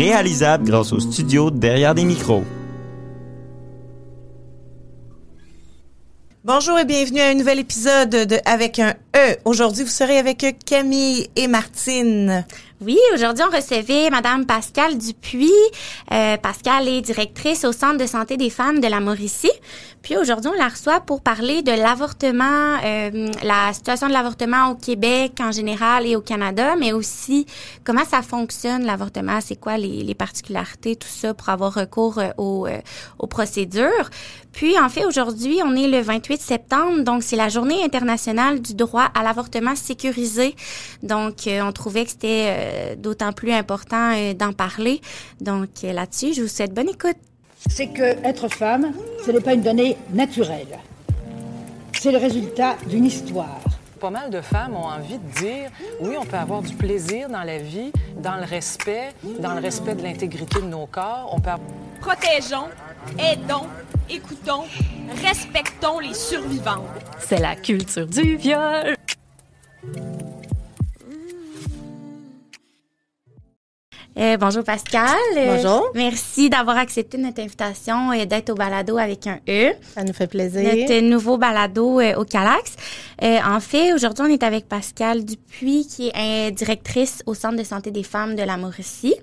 réalisable grâce au studio derrière des micros. Bonjour et bienvenue à un nouvel épisode de Avec un E. Aujourd'hui, vous serez avec Camille et Martine. Oui, aujourd'hui, on recevait Madame Pascale Dupuis. Euh, Pascale est directrice au Centre de santé des femmes de la Mauricie. Puis aujourd'hui, on la reçoit pour parler de l'avortement, euh, la situation de l'avortement au Québec en général et au Canada, mais aussi comment ça fonctionne l'avortement, c'est quoi les, les, particularités, tout ça pour avoir recours euh, aux, euh, aux procédures. Puis en fait, aujourd'hui, on est le 28 septembre, donc c'est la journée internationale du droit à l'avortement sécurisé. Donc euh, on trouvait que c'était d'autant plus important euh, d'en parler. Donc euh, là-dessus, je vous souhaite bonne écoute. C'est que être femme, ce n'est pas une donnée naturelle. C'est le résultat d'une histoire. Pas mal de femmes ont envie de dire oui, on peut avoir du plaisir dans la vie, dans le respect, dans le respect de l'intégrité de nos corps. On peut Protégeons, aidons, écoutons, respectons les survivants. C'est la culture du viol. Euh, bonjour Pascal. Bonjour. Euh, merci d'avoir accepté notre invitation et d'être au balado avec un E. Ça nous fait plaisir. Notre nouveau balado euh, au Calax. En fait, aujourd'hui, on est avec Pascal Dupuis, qui est directrice au Centre de santé des femmes de la Mauricie.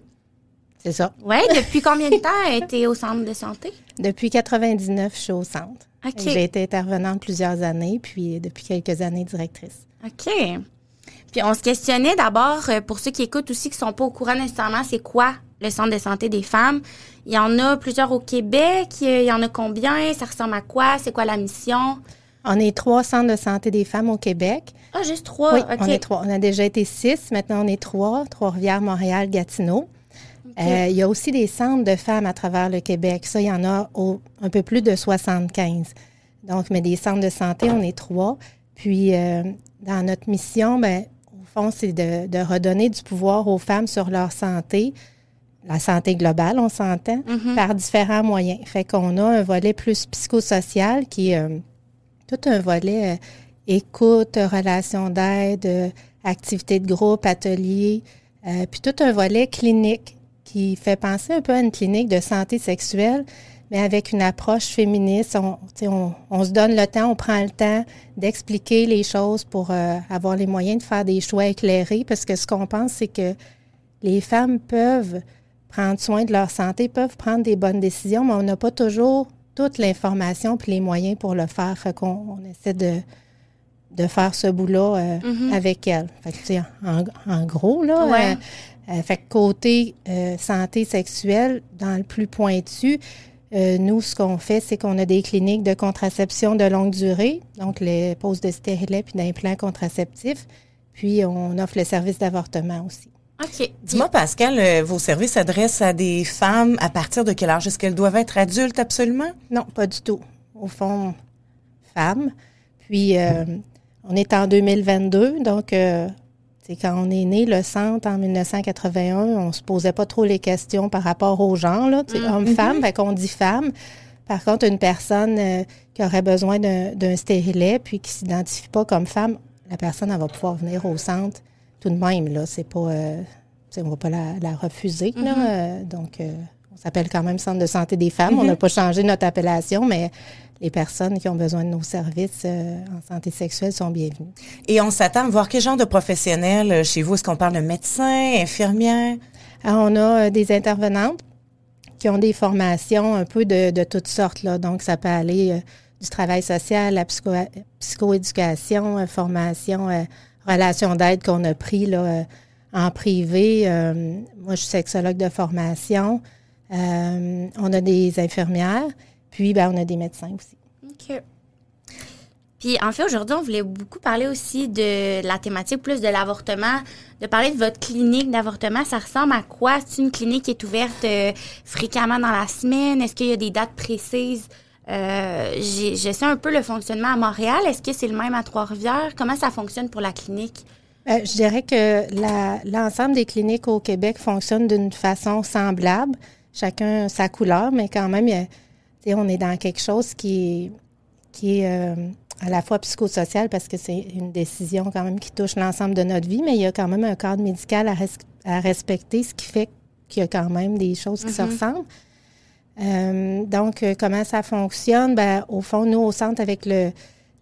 C'est ça. Oui. Depuis combien de temps était au centre de santé? Depuis 99, je suis au centre. OK. J'ai été intervenante plusieurs années, puis depuis quelques années, directrice. OK. Puis on se questionnait d'abord, euh, pour ceux qui écoutent aussi, qui sont pas au courant nécessairement, c'est quoi le centre de santé des femmes? Il y en a plusieurs au Québec. Il y en a combien? Ça ressemble à quoi? C'est quoi la mission? On est trois centres de santé des femmes au Québec. Ah, juste trois? Oui, OK. on est trois. On a déjà été six. Maintenant, on est trois. Trois-Rivières, Montréal, Gatineau. Euh, il y a aussi des centres de femmes à travers le Québec. Ça, il y en a au- un peu plus de 75. Donc, mais des centres de santé, on est trois. Puis, euh, dans notre mission, ben, fond, c'est de, de redonner du pouvoir aux femmes sur leur santé, la santé globale, on s'entend, par différents moyens. Fait qu'on a un volet plus psychosocial qui est euh, tout un volet euh, écoute, relation d'aide, euh, activités de groupe, ateliers, puis tout un volet clinique qui fait penser un peu à une clinique de santé sexuelle, mais avec une approche féministe. On, se donne le temps, on prend le temps d'expliquer les choses pour euh, avoir les moyens de faire des choix éclairés, parce que ce qu'on pense, c'est que les femmes peuvent prendre soin de leur santé, peuvent prendre des bonnes décisions, mais on n'a pas toujours toute l'information puis les moyens pour le faire. Fait qu'on on essaie de, de faire ce bout-là euh, avec elles. Fait que, en, en gros, là, Ouais. euh, fait que côté santé sexuelle, dans le plus pointu, euh, nous, ce qu'on fait, c'est qu'on a des cliniques de contraception de longue durée, donc les poses de stérilet puis d'implants contraceptifs. Puis, on offre le service d'avortement aussi. OK. Dis-moi, Pascal, euh, vos services s'adressent à des femmes à partir de quel âge? Est-ce qu'elles doivent être adultes absolument? Non, pas du tout. Au fond, femme. Puis, euh, on est en 2022, donc, euh, c'est quand on est né, le centre, en 1981, on se posait pas trop les questions par rapport au genre, là, tu sais, homme-femme, fait qu'on dit femme. Par contre, une personne euh, qui aurait besoin d'un stérilet, puis qui s'identifie pas comme femme, la personne, elle va pouvoir venir au centre tout de même, là. C'est pas... euh, on va pas la, la refuser, là. Euh, donc, euh, on s'appelle quand même Centre de santé des femmes. On n'a pas changé notre appellation, mais les personnes qui ont besoin de nos services euh, en santé sexuelle sont bienvenues. Et on s'attend à voir quel genre de professionnels euh, chez vous? Est-ce qu'on parle de médecins, infirmières? Alors, on a euh, des intervenantes qui ont des formations un peu de, de toutes sortes. Là. Donc, ça peut aller euh, du travail social, la psycho, psychoéducation, formation, relation d'aide qu'on a pris là, en privé. Moi, je suis sexologue de formation. Euh, on a des infirmières, puis ben, on a des médecins aussi. OK. Puis en fait, aujourd'hui, on voulait beaucoup parler aussi de la thématique plus de l'avortement, de parler de votre clinique d'avortement. Ça ressemble à quoi? C'est une clinique qui est ouverte euh, fréquemment dans la semaine? Est-ce qu'il y a des dates précises? Euh, je sais un peu le fonctionnement à Montréal. Est-ce que c'est le même à Trois-Rivières? Comment ça fonctionne pour la clinique? Euh, je dirais que l'ensemble des cliniques au Québec fonctionnent d'une façon semblable. Chacun sa couleur, mais quand même, a- on est dans quelque chose qui est, qui est euh, à la fois psychosocial parce que c'est une décision quand même qui touche l'ensemble de notre vie, mais il y a quand même un cadre médical à, res- à respecter, ce qui fait qu'il y a quand même des choses qui se ressemblent. Euh, donc, euh, comment ça fonctionne? Ben, au fond, nous, au centre, avec le,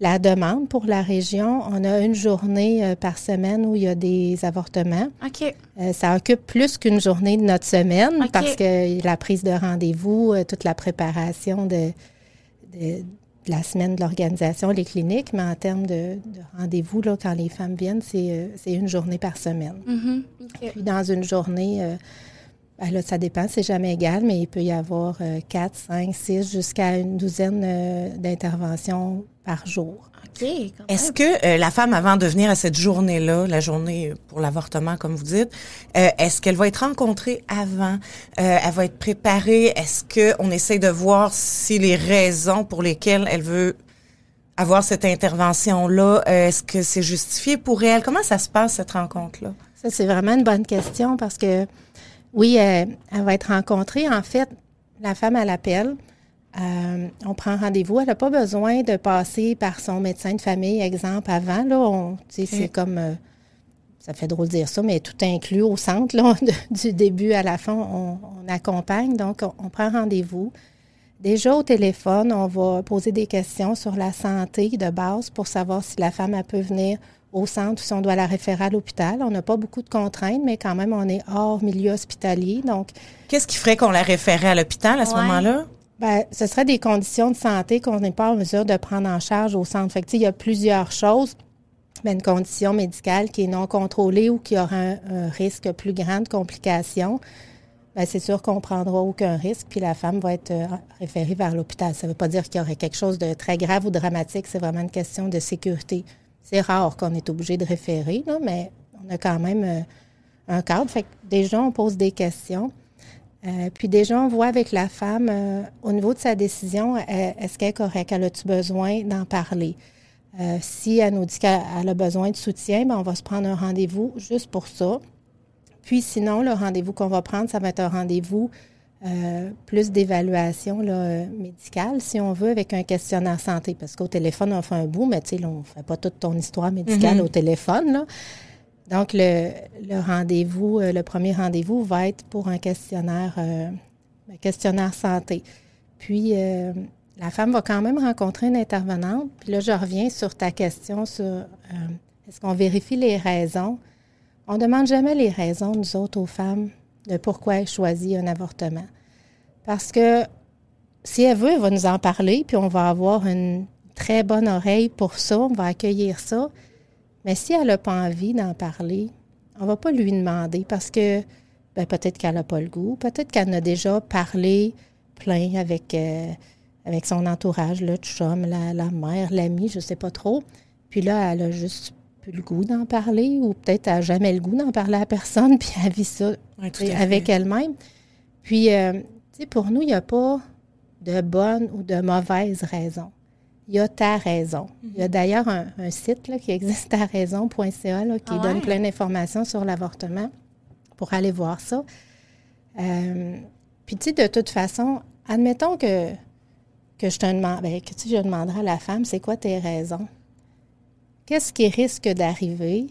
la demande pour la région, on a une journée euh, par semaine où il y a des avortements. OK. Euh, ça occupe plus qu'une journée de notre semaine parce que la prise de rendez-vous, euh, toute la préparation de, de- de la semaine de l'organisation, les cliniques, mais en termes de, de rendez-vous, là, quand les femmes viennent, c'est une journée par semaine. Mhm. OK. Puis dans une journée, euh, ben là, ça dépend, c'est jamais égal, mais il peut y avoir euh, 4, 5, 6, jusqu'à une douzaine d'interventions par jour. OK. Est-ce que euh, la femme, avant de venir à cette journée-là, la journée pour l'avortement, comme vous dites, euh, est-ce qu'elle va être rencontrée avant? Euh, elle va être préparée? Est-ce qu'on essaie de voir si les raisons pour lesquelles elle veut avoir cette intervention-là, est-ce que c'est justifié pour elle? Comment ça se passe, cette rencontre-là? Ça, c'est vraiment une bonne question parce que, oui, elle, elle va être rencontrée. En fait, la femme, elle appelle. Euh, on prend rendez-vous. Elle n'a pas besoin de passer par son médecin de famille, exemple, avant. Là, c'est comme, euh, ça fait drôle de dire ça, mais tout inclus au centre, là, de- du début à la fin, on, on accompagne. Donc, on, on prend rendez-vous. Déjà au téléphone, on va poser des questions sur la santé de base pour savoir si la femme elle peut venir au centre ou si on doit la référer à l'hôpital. On n'a pas beaucoup de contraintes, mais quand même, on est hors milieu hospitalier. Donc, Qu'est-ce qui ferait qu'on la référait à l'hôpital à ce Ouais. moment-là? Ben, ce serait des conditions de santé qu'on n'est pas en mesure de prendre en charge au centre. Fait que, il y a plusieurs choses. Mais une condition médicale qui est non contrôlée ou qui aura un, un risque plus grand de complications, ben, c'est sûr qu'on ne prendra aucun risque, puis la femme va être euh, référée vers l'hôpital. Ça ne veut pas dire qu'il y aurait quelque chose de très grave ou dramatique, c'est vraiment une question de sécurité. C'est rare qu'on est obligé de référer, là, mais on a quand même euh, un cadre. Fait que déjà, on pose des questions. Euh, puis déjà, on voit avec la femme, euh, au niveau de sa décision, euh, est-ce qu'elle est correcte? Elle a-tu besoin d'en parler? Euh, si elle nous dit qu'elle elle a besoin de soutien, ben, on va se prendre un rendez-vous juste pour ça. Puis sinon, le rendez-vous qu'on va prendre, ça va être un rendez-vous euh, plus d'évaluation euh, médicale, si on veut, avec un questionnaire santé. Parce qu'au téléphone, on fait un bout, mais tu sais, on ne fait pas toute ton histoire médicale au téléphone. Là. Donc, le, le rendez-vous, euh, le premier rendez-vous va être pour un questionnaire, euh, un questionnaire santé. Puis, euh, la femme va quand même rencontrer une intervenante. Puis là, je reviens sur ta question sur euh, est-ce qu'on vérifie les raisons? On ne demande jamais les raisons, nous autres, aux femmes, de pourquoi elles choisissent un avortement. Parce que si elle veut, elle va nous en parler, puis on va avoir une très bonne oreille pour ça, on va accueillir ça. Mais si elle n'a pas envie d'en parler, on ne va pas lui demander parce que ben, peut-être qu'elle n'a pas le goût, peut-être qu'elle en a déjà parlé plein avec, euh, avec son entourage, le chum, la, la mère, l'ami, je ne sais pas trop. Puis là, elle a juste plus le goût d'en parler ou peut-être elle n'a jamais le goût d'en parler à personne, puis elle vit ça avec elle-même. Puis, euh, tu sais, pour nous, il n'y a pas de bonne ou de mauvaise raison. Il y a ta raison. Il y a d'ailleurs un, un site là, qui existe, taraison.ca, qui Ah donne plein d'informations sur l'avortement pour aller voir ça. Euh, puis, tu sais, de toute façon, admettons que, que je te demande, ben, que tu je demanderai à la femme, c'est quoi tes raisons? Qu'est-ce qui risque d'arriver?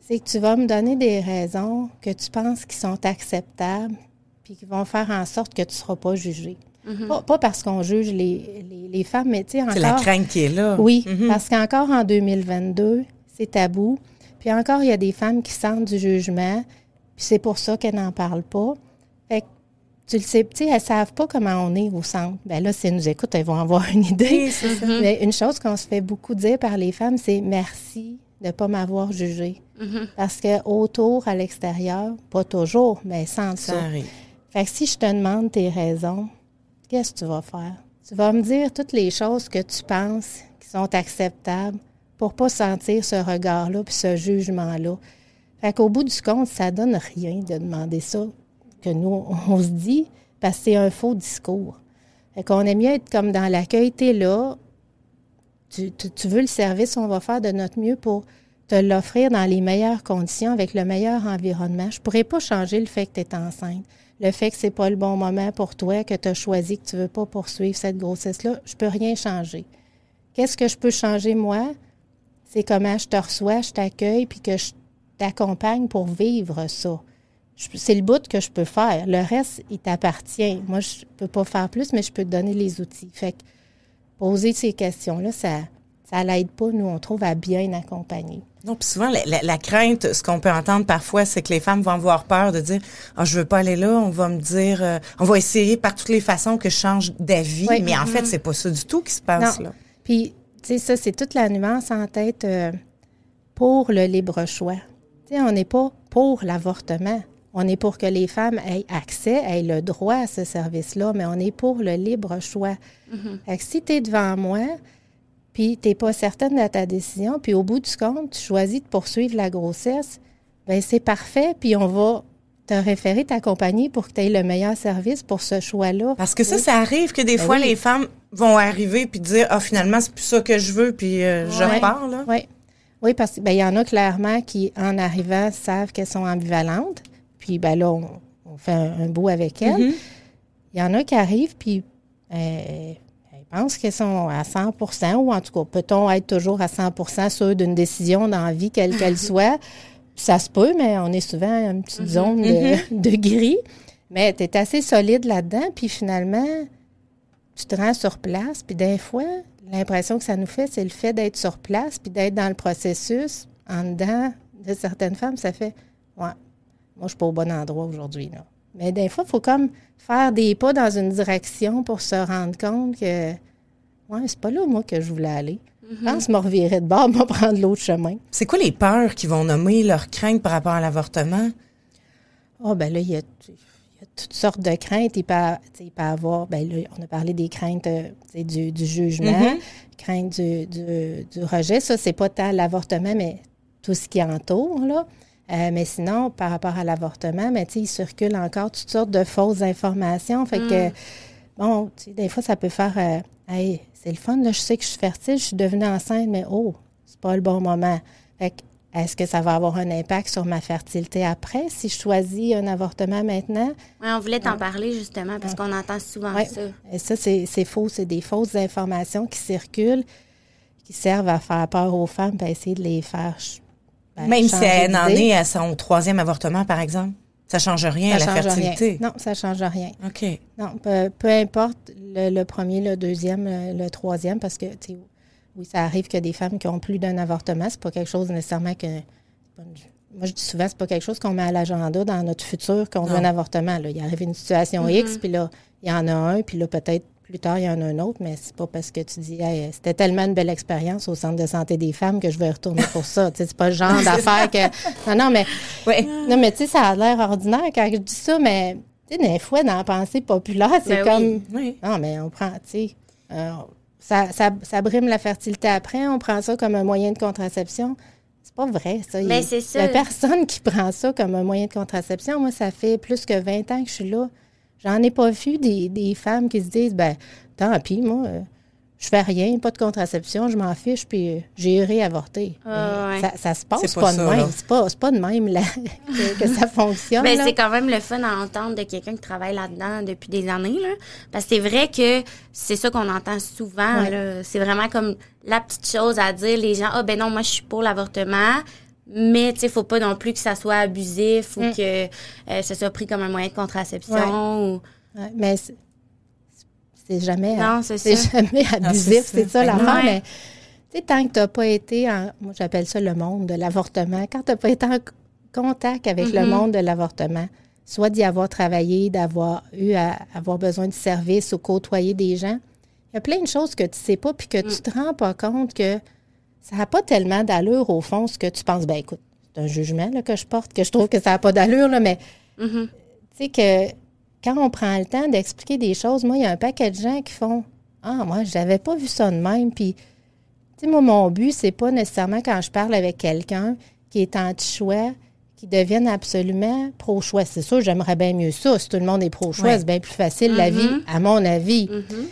C'est que tu vas me donner des raisons que tu penses qui sont acceptables, puis qui vont faire en sorte que tu ne seras pas jugé. pas, pas parce qu'on juge les, les, les femmes, mais tu sais, encore... C'est la crainte qui est là. Oui, Mhm. parce qu'encore en 2022, c'est tabou. Puis encore, il y a des femmes qui sentent du jugement, puis c'est pour ça qu'elles n'en parlent pas. Fait que, tu le sais, tu sais, elles ne savent pas comment on est au centre. Bien là, si elles nous écoutent, elles vont avoir une idée. Oui, c'est ça. Mais une chose qu'on se fait beaucoup dire par les femmes, c'est merci de ne pas m'avoir jugé. Parce que autour, à l'extérieur, pas toujours, mais sans ça. Ça arrive. Fait que si je te demande tes raisons, qu'est-ce que tu vas faire? Tu vas me dire toutes les choses que tu penses qui sont acceptables pour pas sentir ce regard-là puis ce jugement-là. Fait qu'au bout du compte, ça donne rien de demander ça que nous, on se dit, parce que c'est un faux discours. Fait qu'on aime mieux être comme dans l'accueil, t'es là, tu, veux le service, on va faire de notre mieux pour te l'offrir dans les meilleures conditions, avec le meilleur environnement. Je pourrais pas changer le fait que tu es enceinte, le fait que c'est pas le bon moment pour toi, que tu as choisi que tu veux pas poursuivre cette grossesse-là. Je peux rien changer. Qu'est-ce que je peux changer, moi? C'est comment je te reçois, je t'accueille, puis que je t'accompagne pour vivre ça. c'est le bout que je peux faire. Le reste, il t'appartient. Moi, je peux pas faire plus, mais je peux te donner les outils. Fait que poser ces questions-là, ça ça l'aide pas, nous, on trouve, à bien accompagner. Non, puis souvent, la, la- la crainte, ce qu'on peut entendre parfois, c'est que les femmes vont avoir peur de dire Ah, je veux pas aller là, on va me dire, euh, on va essayer par toutes les façons que je change d'avis. Oui. Mais en fait, c'est pas ça du tout qui se passe, Non. là. Puis, tu sais, ça, c'est toute la nuance en tête euh, pour le libre choix. Tu sais, on n'est pas pour l'avortement. On est pour que les femmes aient accès, aient le droit à ce service-là, mais on est pour le libre choix. Fait que si tu es devant moi, puis tu n'es pas certaine de ta décision, puis au bout du compte, tu choisis de poursuivre la grossesse, ben c'est parfait, puis on va te référer, t'accompagner pour que tu aies le meilleur service pour ce choix-là. Parce que ça, ça arrive que des Ben fois, oui. les femmes vont arriver puis dire Ah, finalement, c'est plus ça que je veux, puis euh, je repars, là. Oui. Oui, parce qu'il y en a clairement qui, en arrivant, savent qu'elles sont ambivalentes. Puis ben là, on, on fait un, un bout avec elles. Il y en a qui arrivent, puis euh, elles pensent qu'elles sont à 100% ou en tout cas, peut-on être toujours à 100% sûrs d'une décision dans la vie, quelle qu'elle soit? Ça se peut, mais on est souvent à une petite zone de, de gris. Mais tu es assez solide là-dedans, puis finalement, tu te rends sur place, puis des fois, l'impression que ça nous fait, c'est le fait d'être sur place, puis d'être dans le processus, en dedans de certaines femmes, ça fait, ouais, moi, je suis pas au bon endroit aujourd'hui, là. Mais des fois, il faut comme faire des pas dans une direction pour se rendre compte que, ouais, c'est pas là, moi, que je voulais aller. Je pense que je me revirer de bord, me prendre l'autre chemin. C'est quoi les peurs qui vont nommer leurs craintes par rapport à l'avortement? Oh, ben là, il y a, il y a toutes sortes de craintes. Il peut, il peut avoir, ben là, on a parlé des craintes euh, du, du jugement, Mhm. craintes du, du, du rejet. Ça, c'est pas tant l'avortement, mais tout ce qui entoure, là. Euh, mais sinon, par rapport à l'avortement, mais tu sais, il circule encore toutes sortes de fausses informations. Fait que, bon, tu sais, des fois, ça peut faire, euh, hey, c'est le fun, là, je sais que je suis fertile, je suis devenue enceinte, mais oh, c'est pas le bon moment. Fait que, est-ce que ça va avoir un impact sur ma fertilité après si je choisis un avortement maintenant? Ouais, on voulait t'en parler justement parce qu'on entend souvent Ouais. ça. Et ça, c'est faux. C'est des fausses informations qui circulent, qui servent à faire peur aux femmes et essayer de les faire. Ben, Même si elle en est à son troisième avortement, par exemple, ça change rien Ça à la fertilité. rien. Non, ça change rien. OK. Non, peu, peu importe le, le premier, le deuxième, le, le troisième, parce que, tu sais, oui, ça arrive que des femmes qui ont plus d'un avortement, c'est pas quelque chose nécessairement que. Moi, je dis souvent, c'est pas quelque chose qu'on met à l'agenda dans notre futur qu'on veut un avortement. Là. Il arrive une situation X, puis là, il y en a un, puis là, peut-être plus tard, il y en a un autre, mais c'est pas parce que tu dis, Hey, c'était tellement une belle expérience au Centre de santé des femmes que je vais retourner pour ça. Tu sais, c'est pas le genre d'affaire que. Non, non, mais. Oui. Non, mais tu sais, ça a l'air ordinaire quand je dis ça, mais tu sais, des fois, dans la pensée populaire, c'est Ben comme. oui. Oui. Non, mais on prend, tu sais, euh, ça, ça, ça brime la fertilité après, on prend ça comme un moyen de contraception. C'est pas vrai, ça. Ben, Il- c'est ça. Il y a personne qui prend ça comme un moyen de contraception. Moi, ça fait plus que 20 ans que je suis là. J'en ai pas vu des, des femmes qui se disent, ben, tant pis, moi, euh, je fais rien, pas de contraception, je m'en fiche, puis euh, j'irai avorter. Ah, ouais. ça, ça se passe pas, pas de ça, même. C'est pas, c'est pas de même là, que, que ça fonctionne. Ben, c'est quand même le fun à entendre de quelqu'un qui travaille là-dedans depuis des années. Là. Parce que c'est vrai que c'est ça qu'on entend souvent. Ouais. C'est vraiment comme la petite chose à dire. Les gens, ah ben non, moi je suis pour l'avortement. Mais tu sais, faut pas non plus que ça soit abusif ou Mm. que euh, ça soit pris comme un moyen de contraception. Ou... Ouais, mais c'est jamais, Non, c'est c'est ça. jamais abusif, c'est ça ça. l'affaire. Ouais. Mais tu sais, tant que tu n'as pas été en, moi j'appelle ça le monde de l'avortement, quand tu n'as pas été en contact avec le Mm-hmm. monde de l'avortement, soit d'y avoir travaillé, d'avoir eu à avoir besoin de services ou côtoyer des gens, il y a plein de choses que tu sais pas puis que Mm. tu te rends pas compte que ça n'a pas tellement d'allure au fond ce que tu penses. Ben écoute, c'est un jugement là, que je porte, que je trouve que ça n'a pas d'allure, là, mais Mhm. tu sais que quand on prend le temps d'expliquer des choses, moi, il y a un paquet de gens qui font Ah, moi, j'avais pas vu ça de même. Puis, tu sais, moi, mon but, c'est pas nécessairement quand je parle avec quelqu'un qui est anti-choix, qui devienne absolument pro-choix. C'est sûr, j'aimerais bien mieux ça. Si tout le monde est pro-choix, Ouais. c'est bien plus facile, la vie, à mon avis. Mhm.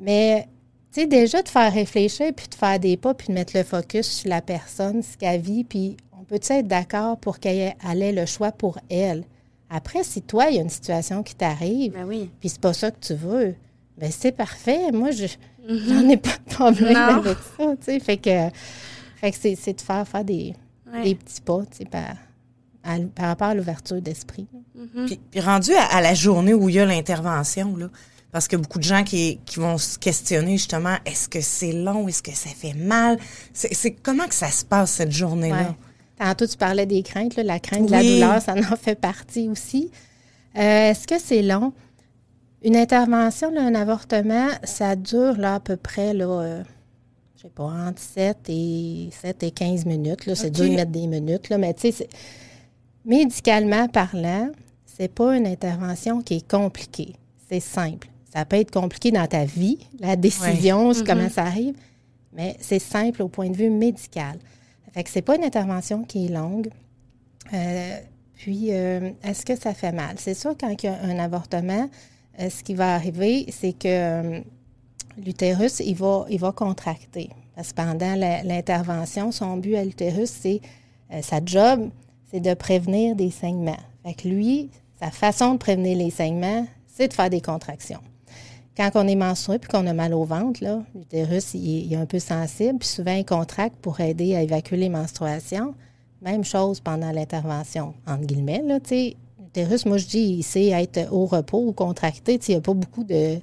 Mais, tu sais, déjà de faire réfléchir, puis de faire des pas, puis de mettre le focus sur la personne, ce qu'elle vit, puis on peut être d'accord pour qu'elle ait- le choix pour elle? Après, si toi, il y a une situation qui t'arrive, Ben oui. puis c'est pas ça que tu veux, ben c'est parfait. Moi, je j'en ai pas de problème Non. avec ça, tu sais. Fait que, fait que c'est, de faire, faire des, Ouais. des petits pas, tu sais, par, à- par rapport à l'ouverture d'esprit. Puis, puis rendu à, à la journée où il y a l'intervention, là, parce que beaucoup de gens qui, qui vont se questionner justement, est-ce que c'est long, est-ce que ça fait mal? C'est comment que ça se passe cette journée-là? Ouais. Tantôt, tu parlais des craintes. là. la crainte de la douleur, ça en fait partie aussi. Euh, Est-ce que c'est long? Une intervention, là, un avortement, ça dure là, à peu près, là, euh, je sais pas, entre 7 et, 7 et 15 minutes. là. C'est OK. dur de mettre des minutes, là, mais tu sais, médicalement parlant, c'est pas une intervention qui est compliquée. C'est simple. Ça peut être compliqué dans ta vie, la décision, comment ça arrive, mais c'est simple au point de vue médical. Fait que c'est pas une intervention qui est longue. Euh, puis, euh, est-ce que ça fait mal? C'est sûr, quand il y a un avortement, euh, ce qui va arriver, c'est que l'utérus, il va, il va contracter. Parce que pendant l'intervention, son but à l'utérus, c'est sa job, c'est de prévenir des saignements. Fait que lui, sa façon de prévenir les saignements, c'est de faire des contractions. Quand on est menstrué puis qu'on a mal au ventre, l'utérus, il, est- il est un peu sensible, puis souvent, il contracte pour aider à évacuer les menstruations. Même chose pendant l'intervention, entre guillemets, là, tu sais. L'utérus, moi, je dis, il sait être au repos ou contracté. Tu Il n'y a pas beaucoup de,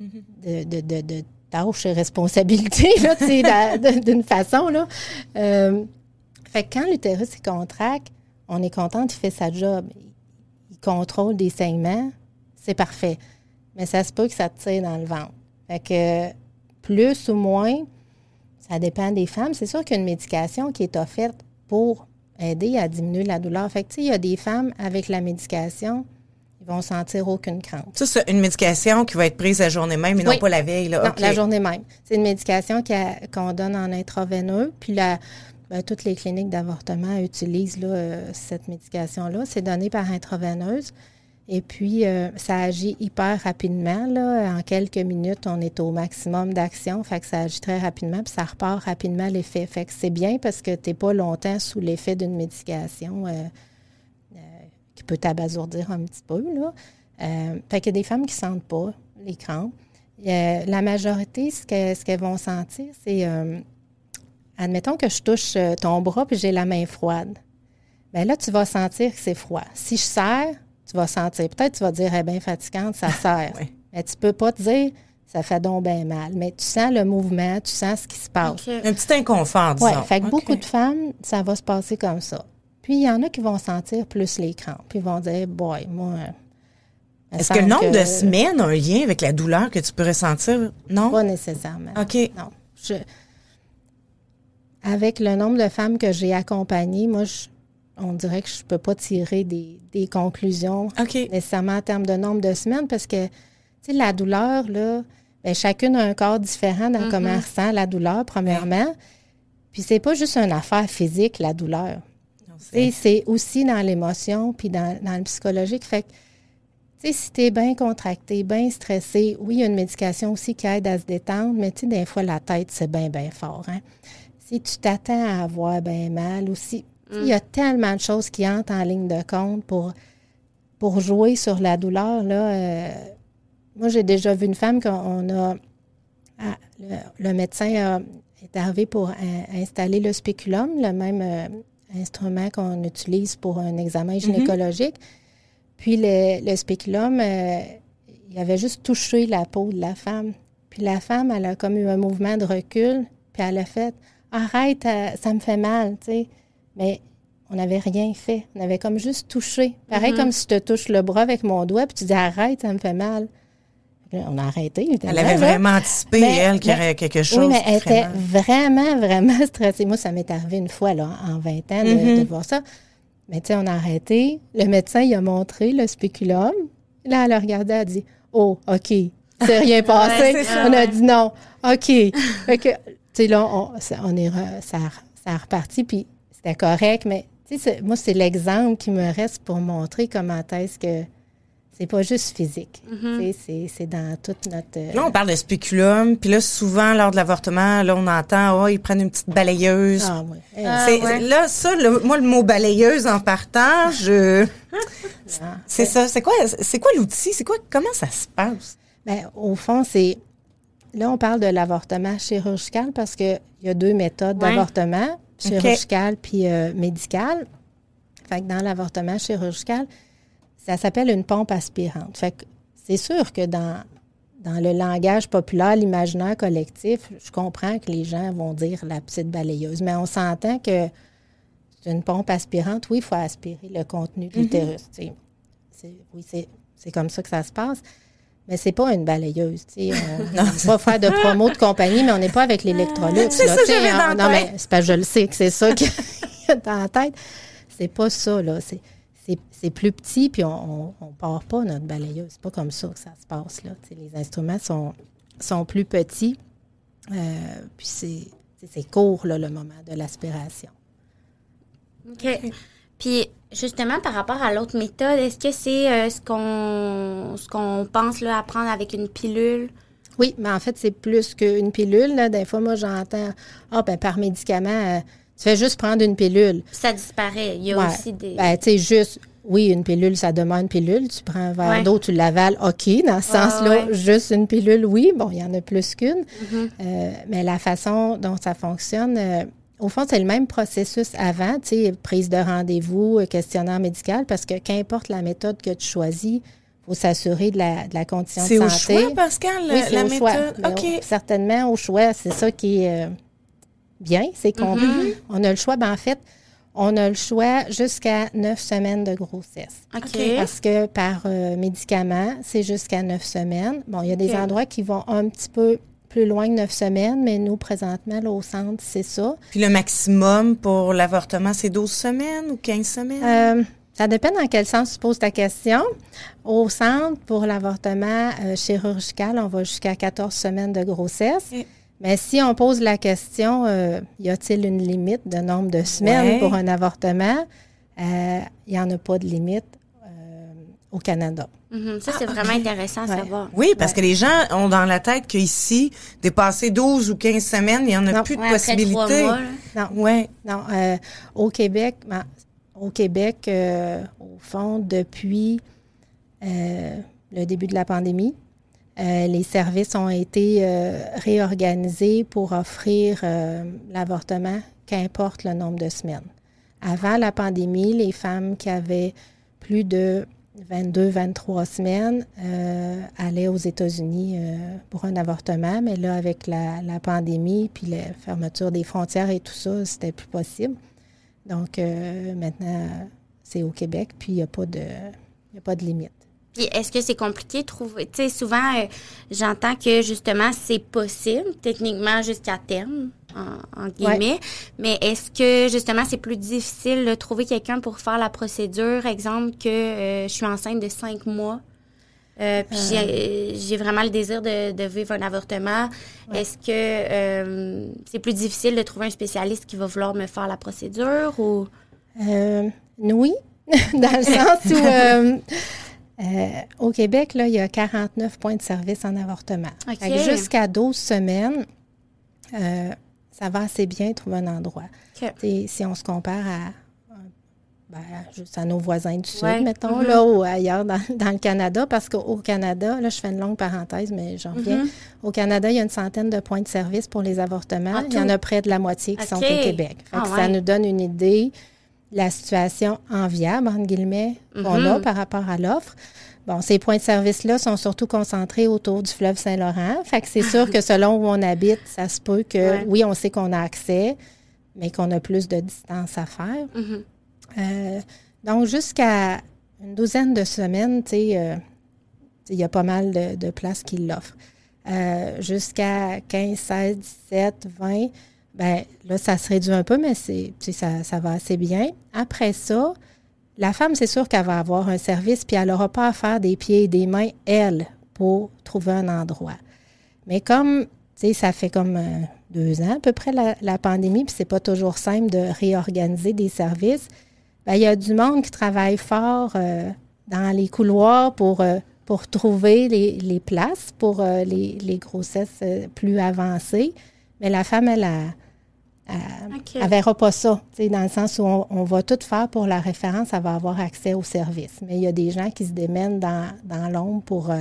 de, de, de- de tâches et responsabilités, là, tu sais, da- de- d'une façon, là. Euh, fait que quand l'utérus, il contracte, on est content, il fait sa job. Il contrôle des saignements, c'est parfait. Mais ça se peut que ça te tire dans le ventre. Fait que plus ou moins, ça dépend des femmes. C'est sûr qu'il y a une médication qui est offerte pour aider à diminuer la douleur. Fait que, tu sais, il y a des femmes avec la médication, ils vont sentir aucune crainte. Ça, c'est une médication qui va être prise la journée même et non pas la veille. Là. Non, la journée même. C'est une médication qu'on donne en intraveineux. Puis la, ben, toutes les cliniques d'avortement utilisent là, euh, cette médication-là. C'est donné par intraveineuse. Et puis, euh, ça agit hyper rapidement. Là. En quelques minutes, on est au maximum d'action. Fait que ça agit très rapidement, puis ça repart rapidement l'effet. Fait que c'est bien parce que tu n'es pas longtemps sous l'effet d'une médication euh, euh, qui peut t'abasourdir un petit peu. Là. Fait qu'il y a des femmes qui ne sentent pas les crampes. Euh, la majorité, ce que- ce qu'elles vont sentir, c'est, admettons que je touche ton bras puis j'ai la main froide. Bien là, tu vas sentir que c'est froid. Si je serre, tu vas sentir. Peut-être tu vas dire, elle est bien fatigante, ça. Oui. Mais tu peux pas te dire, ça fait donc bien mal. Mais tu sens le mouvement, tu sens ce qui se passe. Un petit inconfort, disons. Oui, fait que beaucoup de femmes, ça va se passer comme ça. Puis il y en a qui vont sentir plus les crampes. Puis ils vont dire, boy, moi. euh, Est-ce que le nombre que- de semaines a un lien avec la douleur que tu peux ressentir? Non? Pas nécessairement. OK. Non. Je- avec le nombre de femmes que j'ai accompagnées, moi, je- on dirait que je ne peux pas tirer des, des conclusions nécessairement en termes de nombre de semaines parce que, tu sais, la douleur, là, ben, chacune a un corps différent dans comment elle ressent la douleur, premièrement. Puis c'est pas juste une affaire physique, la douleur. C'est- aussi dans l'émotion puis dans, dans le psychologique. Fait que, tu sais, si tu es bien contracté, bien stressé, oui, il y a une médication aussi qui aide à se détendre, mais tu sais, des fois, la tête, c'est bien, bien fort. Hein? Si tu t'attends à avoir bien mal aussi, il y a tellement de choses qui entrent en ligne de compte pour, pour jouer sur la douleur. Là, euh, moi, j'ai déjà vu une femme qu'on a. ah, le, le médecin a- est arrivé pour euh, installer le spéculum, le même euh, instrument qu'on utilise pour un examen gynécologique. Puis le, le spéculum, euh, il avait juste touché la peau de la femme. Puis la femme, elle a comme eu un mouvement de recul, puis elle a fait Arrête, ça me fait mal, tu sais. Mais on n'avait rien fait. On avait comme juste touché. Pareil comme si je te touche le bras avec mon doigt, puis tu dis Arrête, ça me fait mal. On a arrêté. Elle avait là. vraiment anticipé, Mais- elle, qu'il y aurait quelque chose. Oui, mais elle était mal. vraiment, vraiment stressée. Moi, ça m'est arrivé une fois, là, en 20 ans, de, Mhm. de voir ça. Mais tu sais, on a arrêté. Le médecin, il a montré le spéculum. Là, elle a regardé, elle a dit Oh, OK, c'est rien passé. c'est ça, on a dit non. OK. Tu sais, là, on, ça, on est re- ça, a- ça a reparti, puis c'était correct. Mais, tu sais, c'est- moi, c'est l'exemple qui me reste pour montrer comment est-ce que c'est pas juste physique. Sais, c'est- dans toute notre. euh, Là, on parle de spéculum, puis là, souvent, lors de l'avortement, là, on entend, oh, ils prennent une petite balayeuse. ah, ouais. Ah, ouais. Là, ça, le- moi, le mot balayeuse en partant, je... ah. C'est ça. C'est quoi, c'est quoi l'outil? C'est quoi, comment ça se passe? Bien, au fond, c'est. Là, on parle de l'avortement chirurgical parce qu'il y a deux méthodes Ouais. d'avortement, chirurgical puis euh, médical. Fait que dans l'avortement chirurgical, ça s'appelle une pompe aspirante. Fait que c'est sûr que dans, dans le langage populaire, l'imaginaire collectif, je comprends que les gens vont dire la petite balayeuse, mais on s'entend que c'est une pompe aspirante. Oui, il faut aspirer le contenu de l'utérus. sais. C'est- Oui, c'est c'est comme ça que ça se passe. Mais c'est pas une balayeuse. tu sais. On ne va pas faire de promo de compagnie, mais on n'est pas avec l'électrolyte. C'est ça dans la Non, mais c'est que je le sais que c'est ça qu'il y a dans la tête. C'est pas ça, là. C'est- C'est c'est plus petit, puis on ne part pas notre balayeuse. C'est pas comme ça que ça se passe, là. Les instruments sont, sont plus petits, euh, puis c'est c'est- c'est court, là, le moment de l'aspiration. OK. Puis, justement, par rapport à l'autre méthode, est-ce que c'est euh, ce qu'on ce qu'on pense là, à prendre avec une pilule? Oui, mais en fait, c'est plus qu'une pilule. Là. Des fois, moi, j'entends, ah, ben, par médicament, euh, tu fais juste prendre une pilule. Ça disparaît. Il y a Ouais. aussi des... Ben, tu sais, juste, oui, une pilule, ça demande une pilule. Tu prends un verre Ouais. d'eau, tu l'avales, OK. Dans ce sens-là, ouais. juste une pilule, oui. Bon, il y en a plus qu'une. Mhm. Euh, mais la façon dont ça fonctionne, euh, au fond, c'est le même processus avant, tu sais, prise de rendez-vous, euh, questionnaire médical, parce que qu'importe la méthode que tu choisis, il faut s'assurer de la, de la condition de C'est au santé. choix, Pascal, Oui, c'est la au choix. méthode? Au- certainement au choix. C'est ça qui est euh, bien, c'est qu'on Mm-hmm. on a le choix. Ben, en fait, on a le choix jusqu'à neuf semaines de grossesse. Parce que par euh, médicament, c'est jusqu'à neuf semaines. Bon, il y a des endroits qui vont un petit peu plus loin que neuf semaines, mais nous, présentement, là, au centre, c'est ça. Puis le maximum pour l'avortement, c'est 12 semaines ou 15 semaines? Euh, ça dépend dans quel sens tu poses ta question. Au centre, pour l'avortement euh, chirurgical, on va jusqu'à 14 semaines de grossesse. Mais si on pose la question, euh, y a-t-il une limite de nombre de semaines Ouais. pour un avortement? Il n'y en a pas de limite au Canada. Mhm. Ça, c'est vraiment intéressant à Ouais. savoir. oui, parce que les gens ont dans la tête qu'ici, dépasser 12 ou 15 semaines, il n'y en a Non. plus de Ouais, possibilité. mois. Non, Ouais. non. euh, au Québec, ben, au Québec, euh, au fond, depuis euh, le début de la pandémie, euh, les services ont été euh, réorganisés pour offrir euh, l'avortement, qu'importe le nombre de semaines. Avant la pandémie, les femmes qui avaient plus de 22, 23 semaines euh, allaient aux États-Unis euh, pour un avortement, mais là, avec la, pandémie puis la fermeture des frontières et tout ça, c'était plus possible. Donc, euh, maintenant, c'est au Québec, puis il n'y a, pas de- y a pas de limite. Puis est-ce que c'est compliqué de trouver? Tu sais, souvent, j'entends que justement, c'est possible, techniquement, jusqu'à terme, en, en guillemets. Mais est-ce que justement, c'est plus difficile de trouver quelqu'un pour faire la procédure? Exemple, que euh, je suis enceinte de cinq mois. euh, puis j'ai- j'ai vraiment le désir de, de vivre un avortement. Est-ce que euh, c'est plus difficile de trouver un spécialiste qui va vouloir me faire la procédure ou? Euh, oui, dans le sens où euh, euh, au Québec, là, il y a 49 points de service en avortement. Jusqu'à 12 semaines, euh, ça va assez bien trouver un endroit. Si on se compare à, ben, juste à nos voisins du Sud, Ouais. mettons, Mhm. là, ou ailleurs dans, dans le Canada, parce qu'au Canada, là, je fais une longue parenthèse, mais j'en reviens. Mhm. Au Canada, il y a une centaine de points de service pour les avortements. Ah, il y en a près de la moitié qui sont au Québec. Ah, Ça nous donne une idée la situation enviable, entre guillemets, qu'on a Mhm. par rapport à l'offre. Bon, ces points de service-là sont surtout concentrés autour du fleuve Saint-Laurent. Fait que c'est sûr que selon où on habite, ça se peut que, Ouais. oui, on sait qu'on a accès, mais qu'on a plus de distance à faire. Mhm. Euh, donc, jusqu'à une douzaine de semaines, tu sais, euh, il y a pas mal de, de places qui l'offrent. Euh, jusqu'à 15, 16, 17, 20, ben là, ça se réduit un peu, mais c'est, ça, ça va assez bien. Après ça, la femme, c'est sûr qu'elle va avoir un service, puis elle n'aura pas à faire des pieds et des mains, elle, pour trouver un endroit. Mais comme, tu sais, ça fait comme euh, deux ans à peu près la, la pandémie, puis c'est pas toujours simple de réorganiser des services, ben, il y a du monde qui travaille fort euh, dans les couloirs pour, euh, pour trouver les, les places pour les, les grossesses plus avancées. Mais la femme, elle a, elle, OK. elle verra pas ça, dans le sens où on, on va tout faire pour la référence, elle va avoir accès au service. Mais il y a des gens qui se démènent dans, dans l'ombre pour, euh,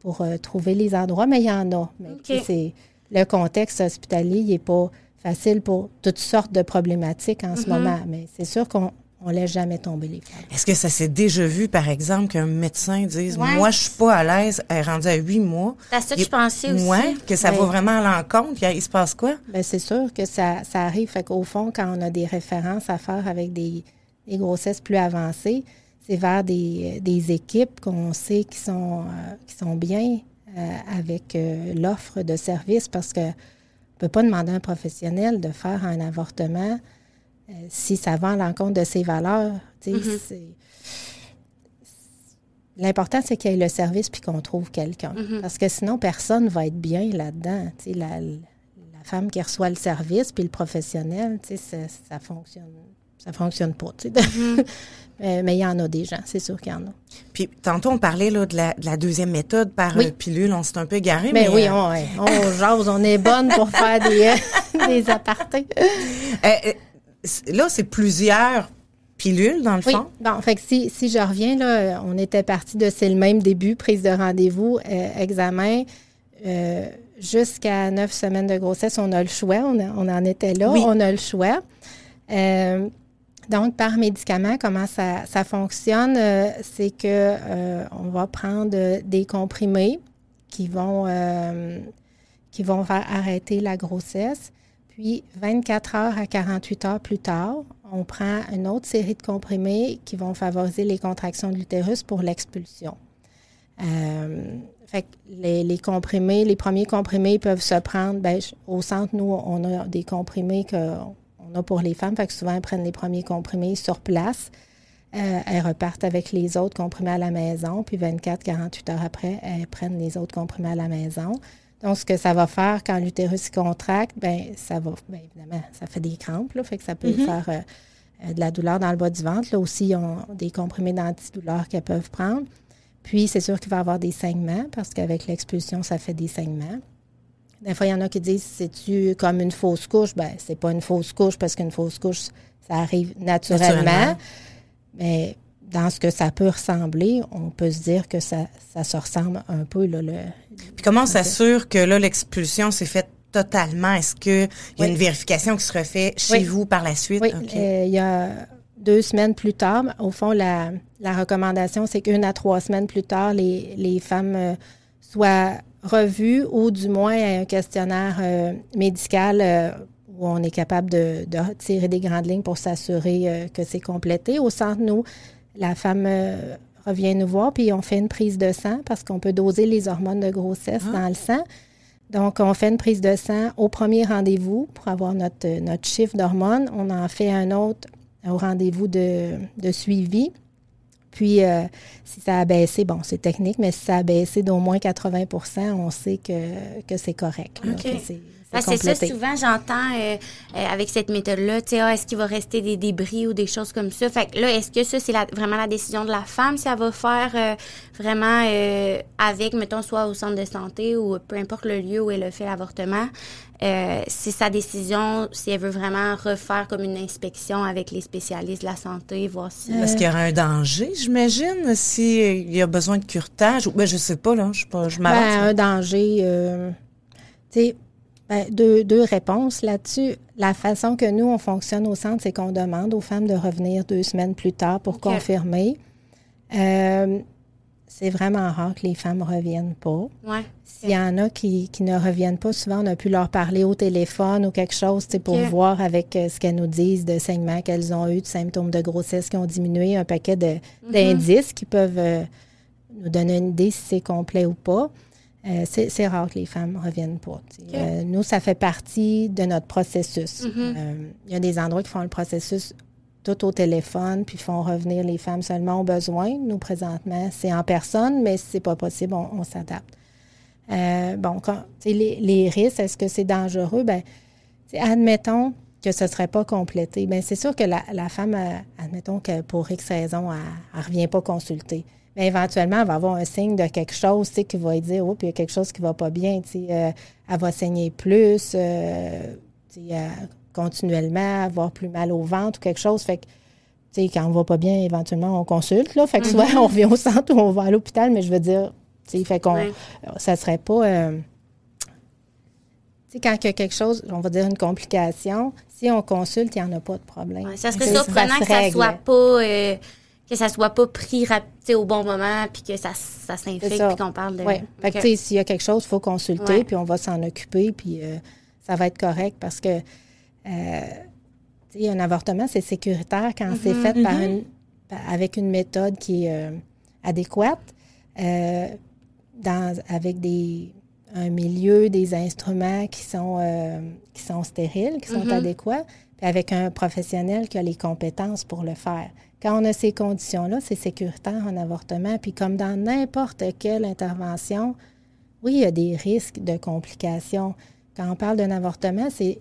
pour euh, trouver les endroits, mais il y en a. Mais c'est le contexte hospitalier, n'est pas facile pour toutes sortes de problématiques en ce Mhm. moment. Mais c'est sûr qu'on on laisse jamais tomber les femmes. Est-ce que ça s'est déjà vu, par exemple, qu'un médecin dise Ouais. Moi, je suis pas à l'aise, elle est rendue à huit mois? C'est ça que je pensais aussi. Ouais, que ça Ouais. va vraiment à l'encontre, puis il se passe quoi? Ben, c'est sûr que ça, ça arrive. Fait qu'au fond, quand on a des références à faire avec des, des grossesses plus avancées, c'est vers des, des équipes qu'on sait qui sont, euh, qui sont bien euh, avec euh, l'offre de services parce que on peut pas demander à un professionnel de faire un avortement si ça va à l'encontre de ses valeurs. C'est- L'important, c'est qu'il y ait le service puis qu'on trouve quelqu'un. Parce que sinon, personne va être bien là-dedans. La, la femme qui reçoit le service puis le professionnel, ça, ça fonctionne. Ça fonctionne pas. tu sais. Euh, mais il y en a des gens, c'est sûr qu'il y en a. Puis tantôt, on parlait là, de, la, de la deuxième méthode par Oui. euh, pilule. On s'est un peu égaré, Mais, mais, oui, euh, on, on jase, on est bonne pour faire des, euh, des apartés. euh, euh, là, c'est plusieurs pilules, dans le Oui. fond. Bon, fait que si, si je reviens, là, on était parti de c'est le même début, prise de rendez-vous, euh, examen. euh, Jusqu'à neuf semaines de grossesse, on a le choix. On, a- on en était là. Oui. On a le choix. Euh, donc, par médicament, comment ça, ça fonctionne? c'est que on va prendre des comprimés qui vont, qui vont faire arrêter la grossesse. Puis, 24 heures à 48 heures plus tard, on prend une autre série de comprimés qui vont favoriser les contractions de l'utérus pour l'expulsion. Euh, fait que les, comprimés, les premiers comprimés peuvent se prendre, ben, au centre, nous, on a des comprimés qu'on a pour les femmes, fait que souvent, elles prennent les premiers comprimés sur place. Euh, elles repartent avec les autres comprimés à la maison, puis 24-48 heures après, elles prennent les autres comprimés à la maison. Donc, ce que ça va faire quand l'utérus se contracte, ben ça va, bien évidemment, ça fait des crampes, là, fait que ça peut faire euh, euh, de la douleur dans le bas du ventre. Là aussi, ils ont des comprimés d'antidouleur qu'elles peuvent prendre. Puis, c'est sûr qu'il va y avoir des saignements, parce qu'avec l'expulsion, ça fait des saignements. Des fois, il y en a qui disent, c'est-tu comme une fausse couche? Ben, c'est pas une fausse couche, parce qu'une fausse couche, ça arrive naturellement. Naturellement. Mais dans ce que ça peut ressembler, on peut se dire que ça, ça se ressemble un peu. Là, le, Puis comment on s'assure que là, l'expulsion s'est faite totalement? Est-ce qu'il y a Oui. une vérification qui se refait chez Oui. vous par la suite? Oui, euh, il y a deux semaines plus tard, au fond, la, la recommandation, c'est qu'une à trois semaines plus tard, les, les femmes euh, soient revues ou du moins un questionnaire euh, médical où on est capable de, de tirer des grandes lignes pour s'assurer euh, que c'est complété. Au centre, nous, la femme euh, revient nous voir, puis on fait une prise de sang parce qu'on peut doser les hormones de grossesse dans le sang. Donc, on fait une prise de sang au premier rendez-vous pour avoir notre, euh, notre chiffre d'hormones. On en fait un autre au rendez-vous de, de suivi. Puis, euh, si ça a baissé, bon, c'est technique, mais si ça a baissé d'au moins 80% on sait que, que c'est correct. là, OK. que c'est- ça, souvent, j'entends euh, euh, avec cette méthode-là, tu sais, ah, est-ce qu'il va rester des débris ou des choses comme ça? Fait que là, est-ce que ça, c'est la- vraiment la décision de la femme si elle va faire euh, vraiment euh, avec, mettons, soit au centre de santé ou peu importe le lieu où elle a fait l'avortement, euh, c'est sa décision si elle veut vraiment refaire comme une inspection avec les spécialistes de la santé, voir si... Est-ce qu'il y aura un danger, j'imagine, s'il y a besoin de curetage? Ou, ben, je sais pas, là. Je, je m'avance. Ben, un danger, euh, tu sais, ben, deux, deux réponses là-dessus. La façon que nous, on fonctionne au centre, c'est qu'on demande aux femmes de revenir deux semaines plus tard pour confirmer. Euh, c'est vraiment rare que les femmes reviennent pas. Ouais. S'il y en a qui, qui ne reviennent pas, souvent, on a pu leur parler au téléphone ou quelque chose pour voir avec euh, ce qu'elles nous disent de saignements qu'elles ont eu, de symptômes de grossesse qui ont diminué, un paquet de- d'indices qui peuvent euh, nous donner une idée si c'est complet ou pas. Euh, c'est rare que les femmes ne reviennent sais. Euh, nous, ça fait partie de notre processus. Euh, Il y a des endroits qui font le processus tout au téléphone, puis font revenir les femmes seulement au besoin. Nous, présentement, c'est en personne, mais si c'est pas possible, on, on s'adapte. Bon, quand, les, les risques, est-ce que c'est dangereux? Ben, admettons que ce ne serait pas complété. Bien, c'est sûr que la, la femme, admettons que pour X raison, elle ne revient pas consulter. Mais éventuellement, elle va avoir un signe de quelque chose qui va lui dire Oh, puis il y a quelque chose qui ne va pas bien. euh, elle va saigner plus, euh, euh, continuellement, avoir plus mal au ventre ou quelque chose. Fait que, quand on va pas bien, éventuellement, on consulte. Là. Fait que soit on revient au centre ou on va à l'hôpital, mais je veux dire, fait qu'on, Ouais. ça serait pas. euh, quand il y a quelque chose, on va dire une complication, si on consulte, il n'y en a pas de problème. Ouais, ça serait surprenant se que ça règle. soit pas euh, que ça soit pas pris au bon moment puis que ça, ça s'infecte puis qu'on parle de. Oui. Fait que, Ok. tu sais, s'il y a quelque chose, il faut consulter, puis on va s'en occuper, puis euh, ça va être correct parce que, euh, tu sais, un avortement, c'est sécuritaire quand c'est Mm-hmm. fait par une, par- avec une méthode qui est euh, adéquate, euh, dans, avec des, un milieu, des instruments qui sont, qui sont stériles, qui sont Mhm. adéquats, puis avec un professionnel qui a les compétences pour le faire. Quand on a ces conditions-là, c'est sécuritaire en avortement. Puis comme dans n'importe quelle intervention, oui, il y a des risques de complications. Quand on parle d'un avortement, c'est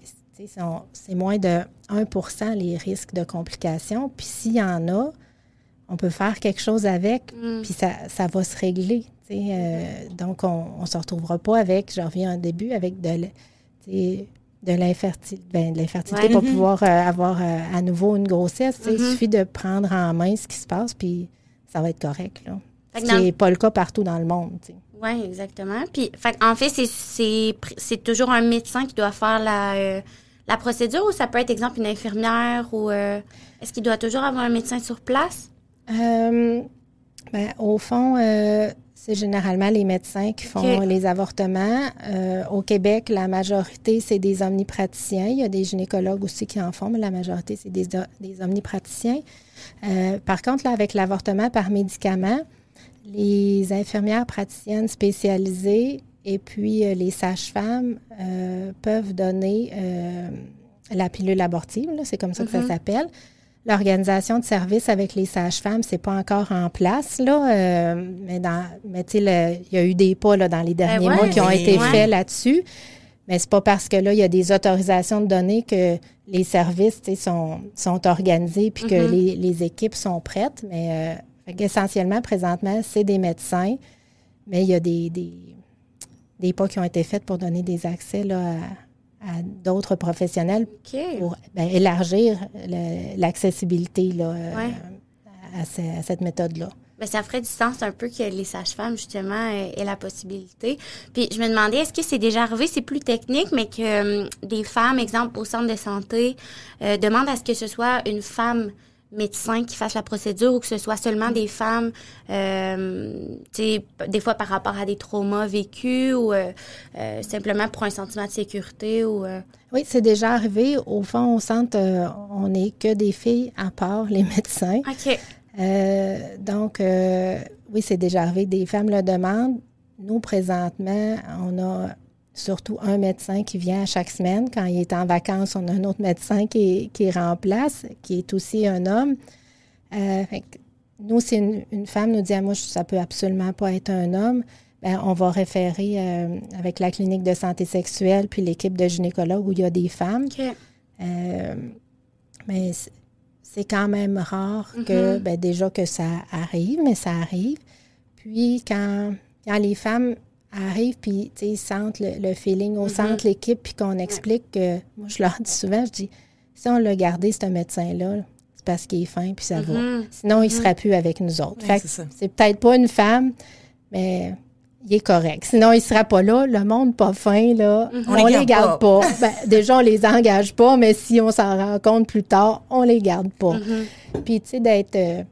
moins de 1% les risques de complications. Puis s'il y en a, on peut faire quelque chose avec, Mm. puis ça, ça va se régler. euh, donc, on ne se retrouvera pas avec, je reviens au début, avec de, de l'infertilité, ben, de l'infertilité pour pouvoir euh, avoir euh, à nouveau une grossesse. Il Mhm. suffit de prendre en main ce qui se passe, puis ça va être correct. Là. Ce qui n'est pas le cas partout dans le monde. Oui, exactement. Puis, fait, en fait, c'est- c'est pr- c'est toujours un médecin qui doit faire la, euh, la procédure ou ça peut être, exemple, une infirmière ou est-ce qu'il doit toujours avoir un médecin sur place? Ben, au fond, c'est généralement les médecins qui font les avortements. Euh, au Québec, la majorité, c'est des omnipraticiens. Il y a des gynécologues aussi qui en font, mais la majorité, c'est des, des omnipraticiens. Euh, par contre, là, avec l'avortement par médicament, les infirmières praticiennes spécialisées et puis euh, les sages-femmes peuvent donner la pilule abortive, c'est comme ça que ça Mhm. s'appelle. L'organisation de service avec les sages-femmes, c'est pas encore en place, là, euh, mais, dans, mais tu sais, il y a eu des pas là, dans les derniers ouais, mois qui ont été Ouais. faits là-dessus. Mais c'est pas parce que là, il y a des autorisations de données que les services tu sais, sont, sont organisés puis que Mhm. les, les équipes sont prêtes. Mais euh, essentiellement, présentement, c'est des médecins, mais il y a des, des, des pas qui ont été faits pour donner des accès là, à, à d'autres professionnels pour ben, élargir l'accessibilité là, euh, Ouais. à, ce- à cette méthode-là. Ben, ça ferait du sens un peu que les sages-femmes, justement, aient, aient la possibilité. Puis je me demandais, est-ce que c'est déjà arrivé, c'est plus technique, mais que hum, des femmes, exemple, au centre de santé, euh, demandent à ce que ce soit une femme médecin qui fasse la procédure ou que ce soit seulement des femmes, euh, tu sais, des fois par rapport à des traumas vécus ou euh, euh, simplement pour un sentiment de sécurité ou... euh, Oui, c'est déjà arrivé. Au fond, au centre, on n'est que des filles à part les médecins. OK. Donc, oui, c'est déjà arrivé. Des femmes le demandent. Nous, présentement, on a surtout un médecin qui vient à chaque semaine. Quand il est en vacances, on a un autre médecin qui, qui remplace, qui est aussi un homme. Euh, fait nous, si une, une femme nous dit à moi, ça peut absolument pas être un homme, ben, on va référer euh, avec la clinique de santé sexuelle puis l'équipe de gynécologues où il y a des femmes. Euh, mais c'est- quand même rare que, Mhm. ben, déjà que ça arrive, mais ça arrive. Puis quand, quand les femmes arrivent, puis ils sentent le, le feeling au Mhm. centre, l'équipe, puis qu'on explique que, moi je leur dis souvent, je dis, si on l'a gardé, ce médecin-là, c'est parce qu'il est fin, puis ça va. Mhm. Sinon, il ne serait plus avec nous autres. Ouais, c'est que ça. c'est peut-être pas une femme, mais il est correct. Sinon, il ne sera pas là. Le monde pas fin, là, on, On les les garde pas. Ben, déjà, on les engage pas, mais si on s'en rend compte plus tard, on les garde pas. Puis, tu sais, d'être euh,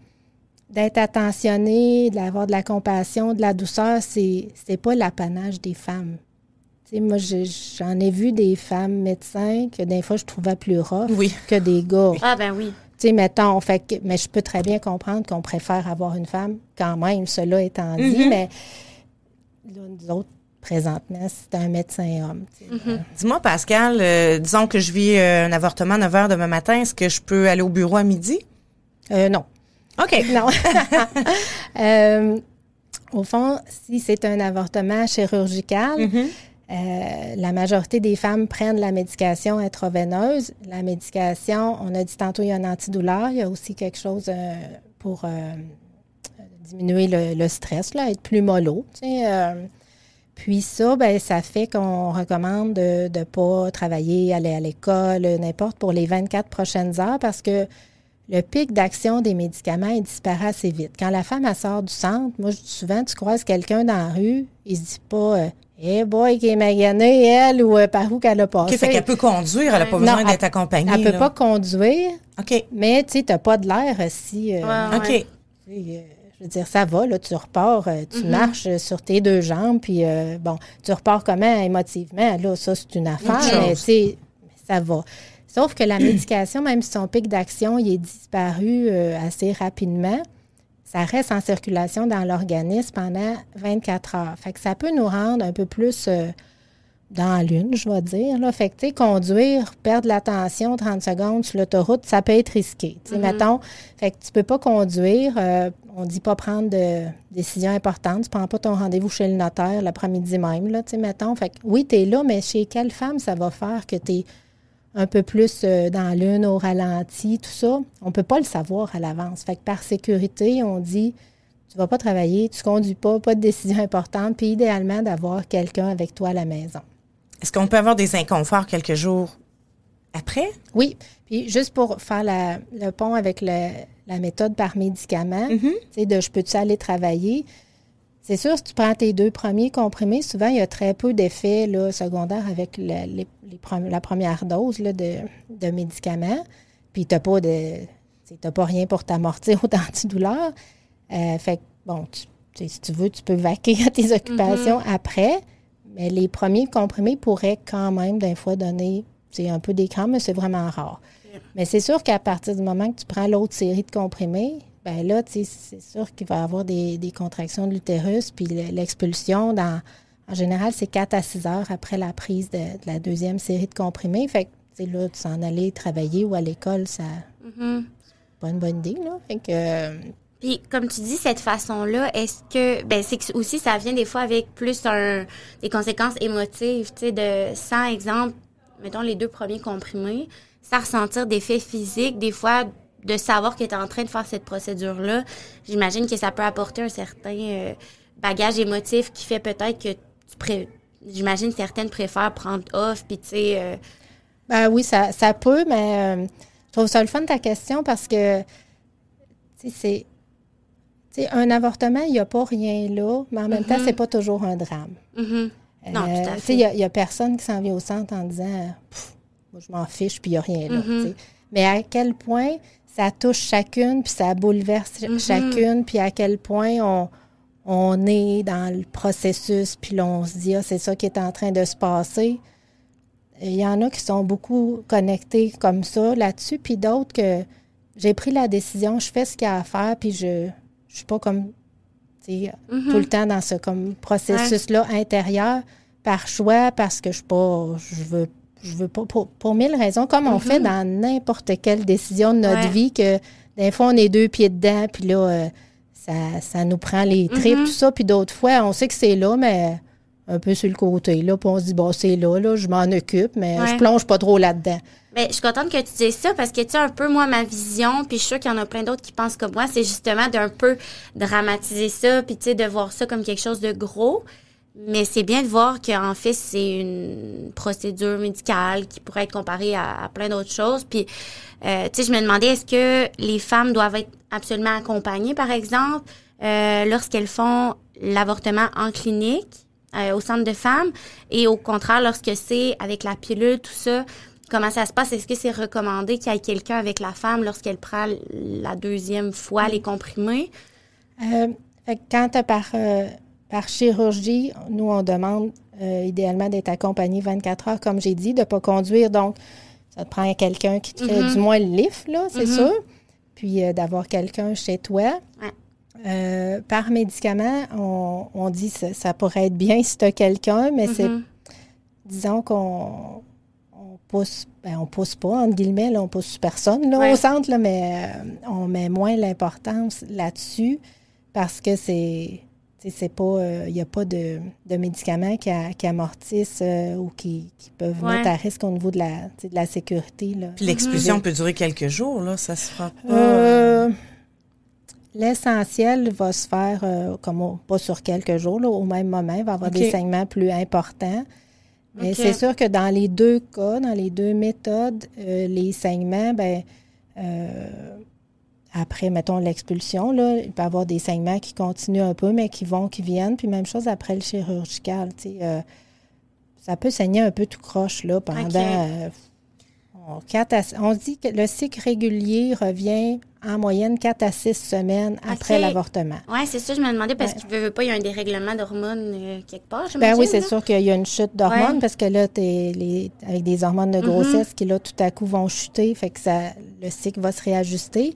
d'être attentionné, d'avoir de la compassion, de la douceur, c'est c'est pas l'apanage des femmes. Moi, j'en ai vu des femmes médecins que des fois, je trouvais plus rough Oui. que des gars. Ah ben oui. Tu sais, mettons, fait que- mais je peux très bien comprendre qu'on préfère avoir une femme quand même, cela étant dit, Mhm. mais là, nous autres, présentement, c'est un médecin homme. Mhm. Dis-moi, Pascal, euh, disons que je vis euh, un avortement à 9 h demain matin. Est-ce que je peux aller au bureau à midi? Euh, non. OK. Non. Euh, au fond, si c'est un avortement chirurgical, Mhm. euh, la majorité des femmes prennent la médication intraveineuse. La médication, on a dit tantôt, il y a un antidouleur. Il y a aussi quelque chose euh, pour diminuer le, le stress, là, être plus mollo. tu sais, puis ça, ben, ça fait qu'on recommande de ne pas travailler, aller à l'école, n'importe, pour les 24 prochaines heures parce que le pic d'action des médicaments, il disparaît assez vite. Quand la femme elle sort du centre, moi, je dis souvent, tu croises quelqu'un dans la rue, il se dit pas, euh, Eh boy, qui est maganée, elle, ou euh, par où qu'elle a passé. OK, fait qu'elle peut conduire, elle n'a pas besoin d'être accompagnée. Elle peut là. pas conduire, OK. mais tu sais, t'as pas de l'air si... euh, Ouais, OK. euh, je veux dire, ça va, là, tu repars, euh, tu Mm-hmm. marches euh, sur tes deux jambes, puis euh, bon, tu repars comment émotivement, là, ça, c'est une affaire, mais tu sais, ça va. Sauf que la médication, même si son pic d'action il est disparu euh, assez rapidement, ça reste en circulation dans l'organisme pendant 24 heures. Fait que ça peut nous rendre un peu plus euh, dans lune, je vais dire. Là. Fait que, conduire, perdre l'attention 30 secondes sur l'autoroute, ça peut être risqué. Tu sais, mettons, fait que tu peux pas conduire. euh, on dit pas prendre de décisions importantes. Tu prends pas ton rendez-vous chez le notaire l'après-midi même, là, tu mettons. Fait que, oui, tu es là, mais chez quelle femme ça va faire que tu es un peu plus euh, dans l'une, au ralenti, tout ça? On peut pas le savoir à l'avance. Fait que par sécurité, on dit tu vas pas travailler, tu conduis pas, pas de décision importante, puis idéalement d'avoir quelqu'un avec toi à la maison. Est-ce qu'on peut avoir des inconforts quelques jours après? Oui, puis juste pour faire la- le pont avec le- la méthode par médicament, tu sais, de je peux-tu aller travailler? C'est sûr, si tu prends tes deux premiers comprimés, souvent, il y a très peu d'effets secondaires avec les, les la première dose là, de, de médicaments. Puis, tu n'as pas, de, pas rien pour t'amortir aux antidouleurs. Euh, fait que, bon, tu- si tu veux, tu peux vaquer à tes occupations après. Mais les premiers comprimés pourraient quand même, d'un fois, donner c'est un peu d'écran, mais c'est vraiment rare. Mais c'est sûr qu'à partir du moment que tu prends l'autre série de comprimés, ben là, tu sais, c'est sûr qu'il va y avoir des, des contractions de l'utérus, puis le- l'expulsion, dans, en général, c'est 4 à 6 heures après la prise de, de la deuxième série de comprimés. Fait que, tu sais, là, de s'en aller travailler ou à l'école, ça, Mhm. c'est pas une bonne idée, là. Fait que, euh, Puis, comme tu dis, cette façon-là, est-ce que, ben, c'est que aussi, ça vient des fois avec plus un, des conséquences émotives, tu sais, de, sans exemple, mettons les deux premiers comprimés, sans ressentir d'effets physiques, des fois, de savoir que tu es en train de faire cette procédure-là, j'imagine que ça peut apporter un certain euh, bagage émotif qui fait peut-être que tu pré... j'imagine certaines préfèrent prendre off, puis tu sais, euh, Ben oui, ça, ça peut, mais euh, je trouve ça le fun ta question parce que, tu sais, c'est. un avortement, il n'y a pas rien là, mais en même temps, c'est pas toujours un drame. mhm. Non, tout à fait. Il n'y a, personne qui s'en vient au centre en disant moi, je m'en fiche, puis il n'y a rien là. sais. Mais à quel point ça touche chacune, puis ça bouleverse chacune, puis à quel point on, on est dans le processus, puis là, on se dit, ah, c'est ça qui est en train de se passer. Il y en a qui sont beaucoup connectés comme ça là-dessus, puis d'autres que j'ai pris la décision, je fais ce qu'il y a à faire, puis je je suis pas comme sais, tout le temps dans ce comme processus-là intérieur par choix, parce que je suis pas, je veux, je veux pas, pour, pour mille raisons, comme on fait dans n'importe quelle décision de notre Ouais. vie, que des fois on est deux pieds dedans, puis là, euh, ça, ça nous prend les tripes, tout ça, puis d'autres fois, on sait que c'est là, mais un peu sur le côté, là, puis on se dit, bon, c'est là, là, je m'en occupe, mais Ouais. je plonge pas trop là-dedans. Ben, je suis contente que tu dises ça parce que, tu sais, un peu, moi, ma vision, puis je suis sûre qu'il y en a plein d'autres qui pensent comme moi, c'est justement d'un peu dramatiser ça, puis, tu sais, de voir ça comme quelque chose de gros. Mais c'est bien de voir qu'en fait, c'est une procédure médicale qui pourrait être comparée à, plein d'autres choses. Puis, euh, tu sais, je me demandais, est-ce que les femmes doivent être absolument accompagnées, par exemple, euh, lorsqu'elles font l'avortement en clinique, euh, au centre de femmes, et au contraire, lorsque c'est avec la pilule, tout ça, comment ça se passe? Est-ce que c'est recommandé qu'il y ait quelqu'un avec la femme lorsqu'elle prend la deuxième fois les comprimés? Euh, quand t'as par, euh, par chirurgie, nous, on demande euh, idéalement d'être accompagné 24 heures, comme j'ai dit, de ne pas conduire. Donc, ça te prend quelqu'un qui te fait du moins le lift, là, c'est sûr. Puis euh, d'avoir quelqu'un chez toi. Ouais. Euh, par médicament, on, on dit que ça, ça pourrait être bien si tu as quelqu'un, mais c'est, Mhm. disons qu'on on pousse, ben, on pousse pas, entre guillemets, là, on pousse personne là, Ouais. au centre, là, mais euh, on met moins l'importance là-dessus parce que c'est. C'est pas, il n'y a pas de, de médicaments qui, a- qui amortissent euh, ou qui, qui peuvent Ouais. mettre à risque au niveau de la, de la sécurité. Là. Puis l'expulsion peut durer quelques jours, là. Ça se fera pas. Euh, L'essentiel va se faire euh, comme au- pas sur quelques jours, là, au même moment. Il va y avoir des saignements plus importants. Mais c'est sûr que dans les deux cas, dans les deux méthodes, euh, les saignements, ben, euh, après, mettons, l'expulsion, là, il peut y avoir des saignements qui continuent un peu, mais qui vont, qui viennent. Puis même chose après le chirurgical. tu sais, euh, ça peut saigner un peu tout croche là, pendant. Euh, on, quatre à- on dit que le cycle régulier revient en moyenne 4 à 6 semaines après l'avortement. Oui, c'est ça, je me demandais parce Ouais. qu'il ne veut pas, il y a un dérèglement d'hormones euh, quelque part. Ben oui, c'est sûr qu'il y a une chute d'hormones Ouais. Parce que là, les, avec des hormones de grossesse qui, là, tout à coup, vont chuter, fait que ça, le cycle va se réajuster.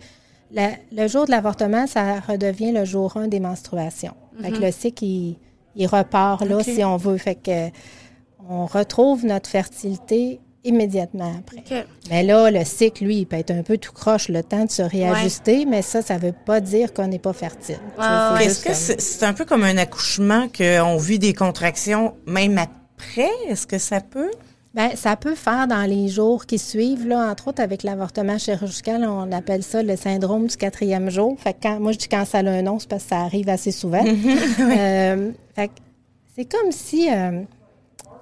La- le jour de l'avortement, ça redevient le jour 1 des menstruations. Fait que le cycle, il, il repart, là, si on veut. Fait que on retrouve notre fertilité immédiatement après. Mais là, le cycle, lui, il peut être un peu tout croche, le temps de se réajuster, mais ça, ça veut pas dire qu'on n'est pas fertile. Est-ce que c'est un peu comme un accouchement qu'on vit des contractions même après? Est-ce que ça peut? Bien, ça peut faire dans les jours qui suivent, là, entre autres avec l'avortement chirurgical, on appelle ça le syndrome du quatrième jour. Fait que quand, moi, je dis quand ça a un nom, c'est parce que ça arrive assez souvent. Euh, c'est comme si euh,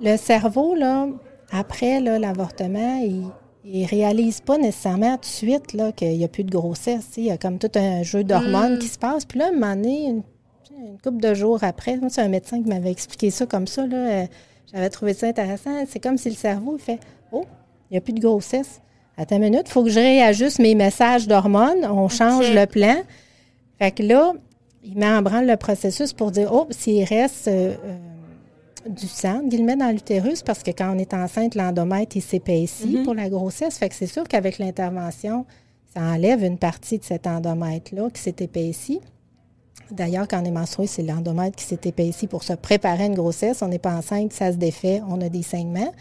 le cerveau, là, après l'avortement, il, il réalise pas nécessairement tout de suite qu'il n'y a plus de grossesse. Il y a comme tout un jeu d'hormones qui se passe. Puis là, à un moment donné, une, une couple de jours après, c'est un médecin qui m'avait expliqué ça comme ça. Là, euh, j'avais trouvé ça intéressant. C'est comme si le cerveau fait Oh, il n'y a plus de grossesse. Attends une minute, il faut que je réajuste mes messages d'hormones. On change le plan. Fait que là, il met en branle le processus pour dire Oh, s'il reste euh, euh, du sang, guillemets, dans l'utérus, parce que quand on est enceinte, l'endomètre, il s'épaissit pour la grossesse. Fait que c'est sûr qu'avec l'intervention, ça enlève une partie de cet endomètre-là qui s'est épaissi. D'ailleurs, quand on est menstrué, c'est l'endomètre qui s'est épaissi pour se préparer à une grossesse. On n'est pas enceinte, ça se défait, on a des saignements.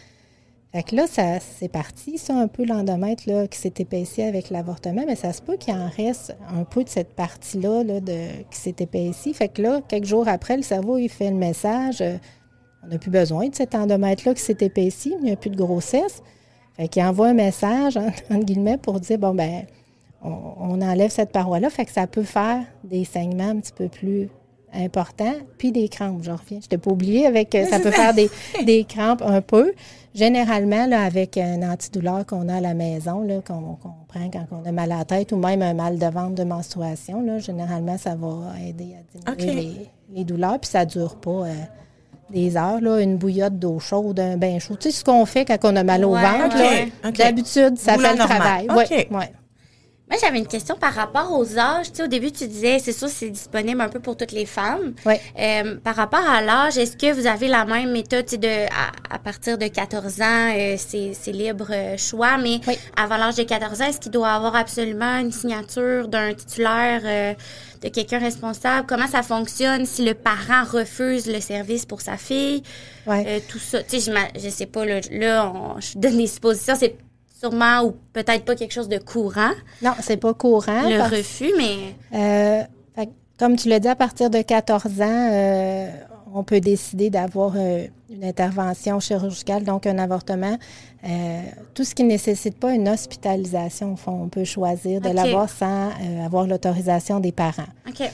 Fait que là, ça, c'est parti, ça, un peu l'endomètre là, qui s'est épaissi avec l'avortement, mais ça se peut qu'il en reste un peu de cette partie-là là, qui s'est épaissie. Fait que là, quelques jours après, le cerveau, il fait le message euh, on n'a plus besoin de cet endomètre-là qui s'est épaissi, il n'y a plus de grossesse. Fait qu'il envoie un message, en- entre guillemets, pour dire bon, ben, on, on enlève cette paroi-là. Fait que ça peut faire des saignements un petit peu plus importants, puis des crampes. Je reviens, je t'ai pas oublié, avec, euh, ça peut faire des, des crampes un peu. Généralement, là, avec un antidouleur qu'on a à la maison, qu'on prend quand on a mal à la tête ou même un mal de ventre de menstruation, là, généralement, ça va aider à diminuer les, les douleurs, puis ça dure pas euh, des heures, là, une bouillotte d'eau chaude, un bain chaud. Tu sais, ce qu'on fait quand on a mal au Ouais, ventre, d'habitude, ça fait le travail. OK. Ouais, ouais. Moi, j'avais une question par rapport aux âges. Tu sais, au début, tu disais, c'est sûr, c'est disponible un peu pour toutes les femmes. Ouais. Euh, par rapport à l'âge, est-ce que vous avez la même méthode tu sais, de à, à partir de 14 ans, euh, c'est c'est libre euh, choix, mais Oui. avant l'âge de 14 ans, est-ce qu'il doit avoir absolument une signature d'un titulaire, euh, de quelqu'un responsable? Comment ça fonctionne si le parent refuse le service pour sa fille? Ouais. Euh, tout ça, tu sais, je je sais pas, là, là on- je donne des suppositions, c'est sûrement ou peut-être pas quelque chose de courant, Non, c'est pas courant. le parce- refus, mais... Euh, fait comme tu l'as dit, à partir de 14 ans, euh, on peut décider d'avoir euh, une intervention chirurgicale, donc un avortement. Tout ce qui ne nécessite pas une hospitalisation, au fond, on peut choisir de l'avoir sans avoir l'autorisation des parents. OK.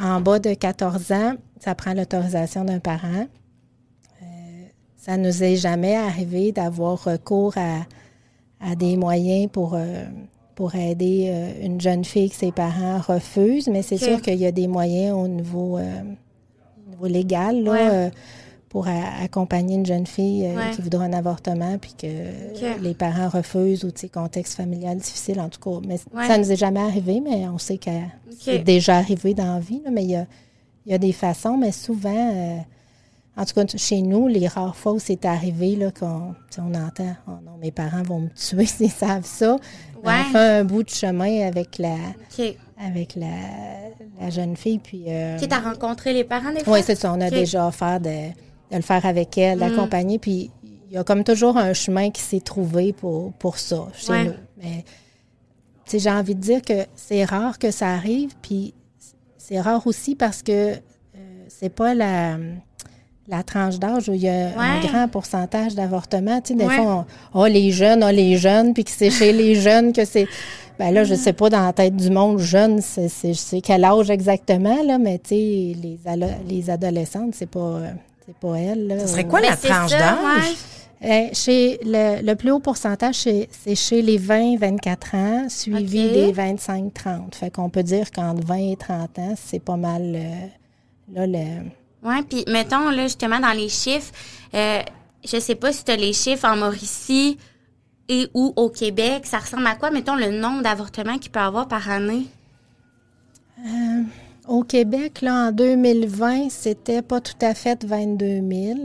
En bas de 14 ans, ça prend l'autorisation d'un parent. Ça ne nous est jamais arrivé d'avoir recours à, à des moyens pour, euh, pour aider euh, une jeune fille que ses parents refusent, mais c'est sûr qu'il y a des moyens au niveau, euh, au niveau légal là, Ouais. pour a- accompagner une jeune fille Ouais. qui voudra un avortement puis que les parents refusent ou contexte familial difficile en tout cas. Mais Ouais. ça nous est jamais arrivé, mais on sait que c'est déjà arrivé dans la vie. là, mais il y a, y a des façons, mais souvent, en tout cas chez nous, les rares fois où c'est arrivé, là, qu'on on entend Oh non, mes parents vont me tuer s'ils savent ça. Ouais. On fait un bout de chemin avec la avec la, la jeune fille. Puis, euh, OK, t'as rencontré les parents des fois? oui, c'est ça. On a déjà offert de, de le faire avec elle, Mm. d'accompagner. Puis il y a comme toujours un chemin qui s'est trouvé pour, pour ça chez Ouais. nous. Mais tu sais, j'ai envie de dire que c'est rare que ça arrive. Puis c'est rare aussi parce que euh, c'est pas la, la tranche d'âge où il y a un grand pourcentage d'avortements. Tu sais, des Ouais. fois, on, ah, les jeunes, ah, les jeunes, puis que c'est chez les jeunes que c'est. Ben là, je sais pas dans la tête du monde jeune, c'est, c'est, c'est quel âge exactement, là, mais tu sais, les, alo- les adolescentes, c'est pas, c'est pas elles. Là, Ce serait quoi Ben, la c'est tranche ça, d'âge? ouais. Euh, chez le, le plus haut pourcentage, c'est c'est chez les 20-24 ans, suivi des 25-30. Fait qu'on peut dire qu'entre 20 et 30 ans, c'est pas mal euh, là, le, Puis mettons là justement dans les chiffres, euh, je sais pas si tu as les chiffres en Mauricie et ou au Québec, ça ressemble à quoi mettons le nombre d'avortements qu'il peut y avoir par année? Euh, au Québec, là, en 2020, c'était pas tout à fait 22 000.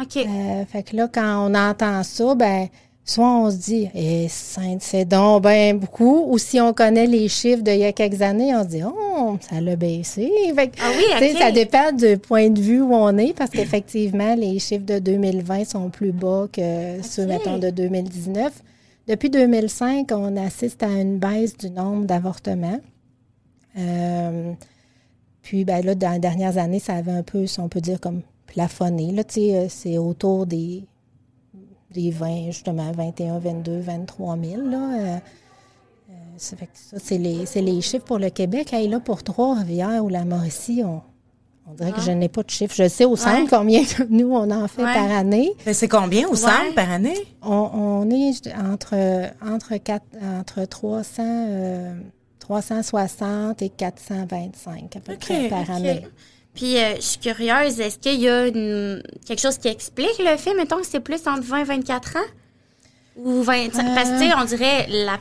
OK. Euh, fait que là, quand on entend ça, ben, soit on se dit, eh, c'est donc ben beaucoup, ou si on connaît les chiffres d'il y a quelques années, on se dit, oh, ça l'a baissé. Fait Ah oui. Ça dépend du point de vue où on est, parce qu'effectivement, les chiffres de 2020 sont plus bas que ceux, mettons, de 2019. Depuis 2005, on assiste à une baisse du nombre d'avortements. Euh, puis, ben là, dans les dernières années, ça avait un peu, si on peut dire, comme plafonné. Là, tu sais, euh, c'est autour des, des 20, justement, 21, 22, 23 000. Là, euh, euh, ça fait que ça, c'est les, c'est les chiffres pour le Québec. Hey, là, pour Trois-Rivières ou la Mauricie, on, on dirait que je n'ai pas de chiffres. Je sais au centre combien que nous, on en fait Ouais. par année. Mais c'est combien au centre par année? On, on est entre, entre, quatre, entre 300, euh, 360 et 425 à peu OK, près par OK. année. Puis euh, je suis curieuse, est-ce qu'il y a une- quelque chose qui explique le fait mettons que c'est plus entre 20 et 24 ans? Ou 25 parce que tu sais on dirait la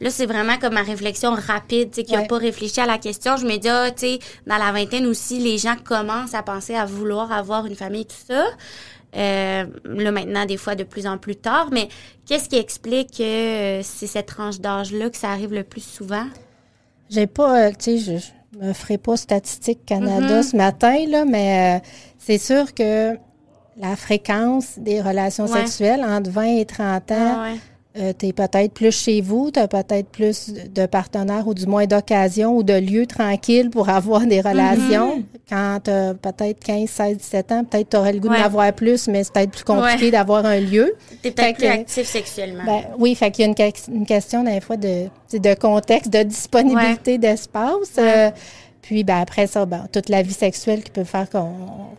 là c'est vraiment comme ma réflexion rapide tu sais qui a Ouais. pas réfléchi à la question. Je me dis ah, tu sais dans la vingtaine aussi les gens commencent à penser à vouloir avoir une famille tout ça. Euh, là maintenant des fois de plus en plus tard. Mais qu'est-ce qui explique que euh, c'est cette tranche d'âge là que ça arrive le plus souvent? J'ai pas, euh, tu sais, je, je me ferai pas Statistique Canada Mm-hmm. ce matin, là, mais euh, c'est sûr que la fréquence des relations Ouais. sexuelles entre 20 et 30 ans, Ah ouais. euh, tu es peut-être plus chez vous, tu as peut-être plus de partenaires ou du moins d'occasions ou de lieux tranquilles pour avoir des relations. Mm-hmm. Quand tu as peut-être 15, 16, 17 ans, peut-être tu aurais le goût Ouais. d'en avoir plus, mais c'est peut-être plus compliqué Ouais. d'avoir un lieu. t'es Fait peut-être plus que- actif sexuellement Ben, oui, fait qu'il y a une, que- une question des fois de, tu de contexte, de disponibilité d'espace. Euh, puis ben, après ça, ben, toute la vie sexuelle qui peut faire qu'on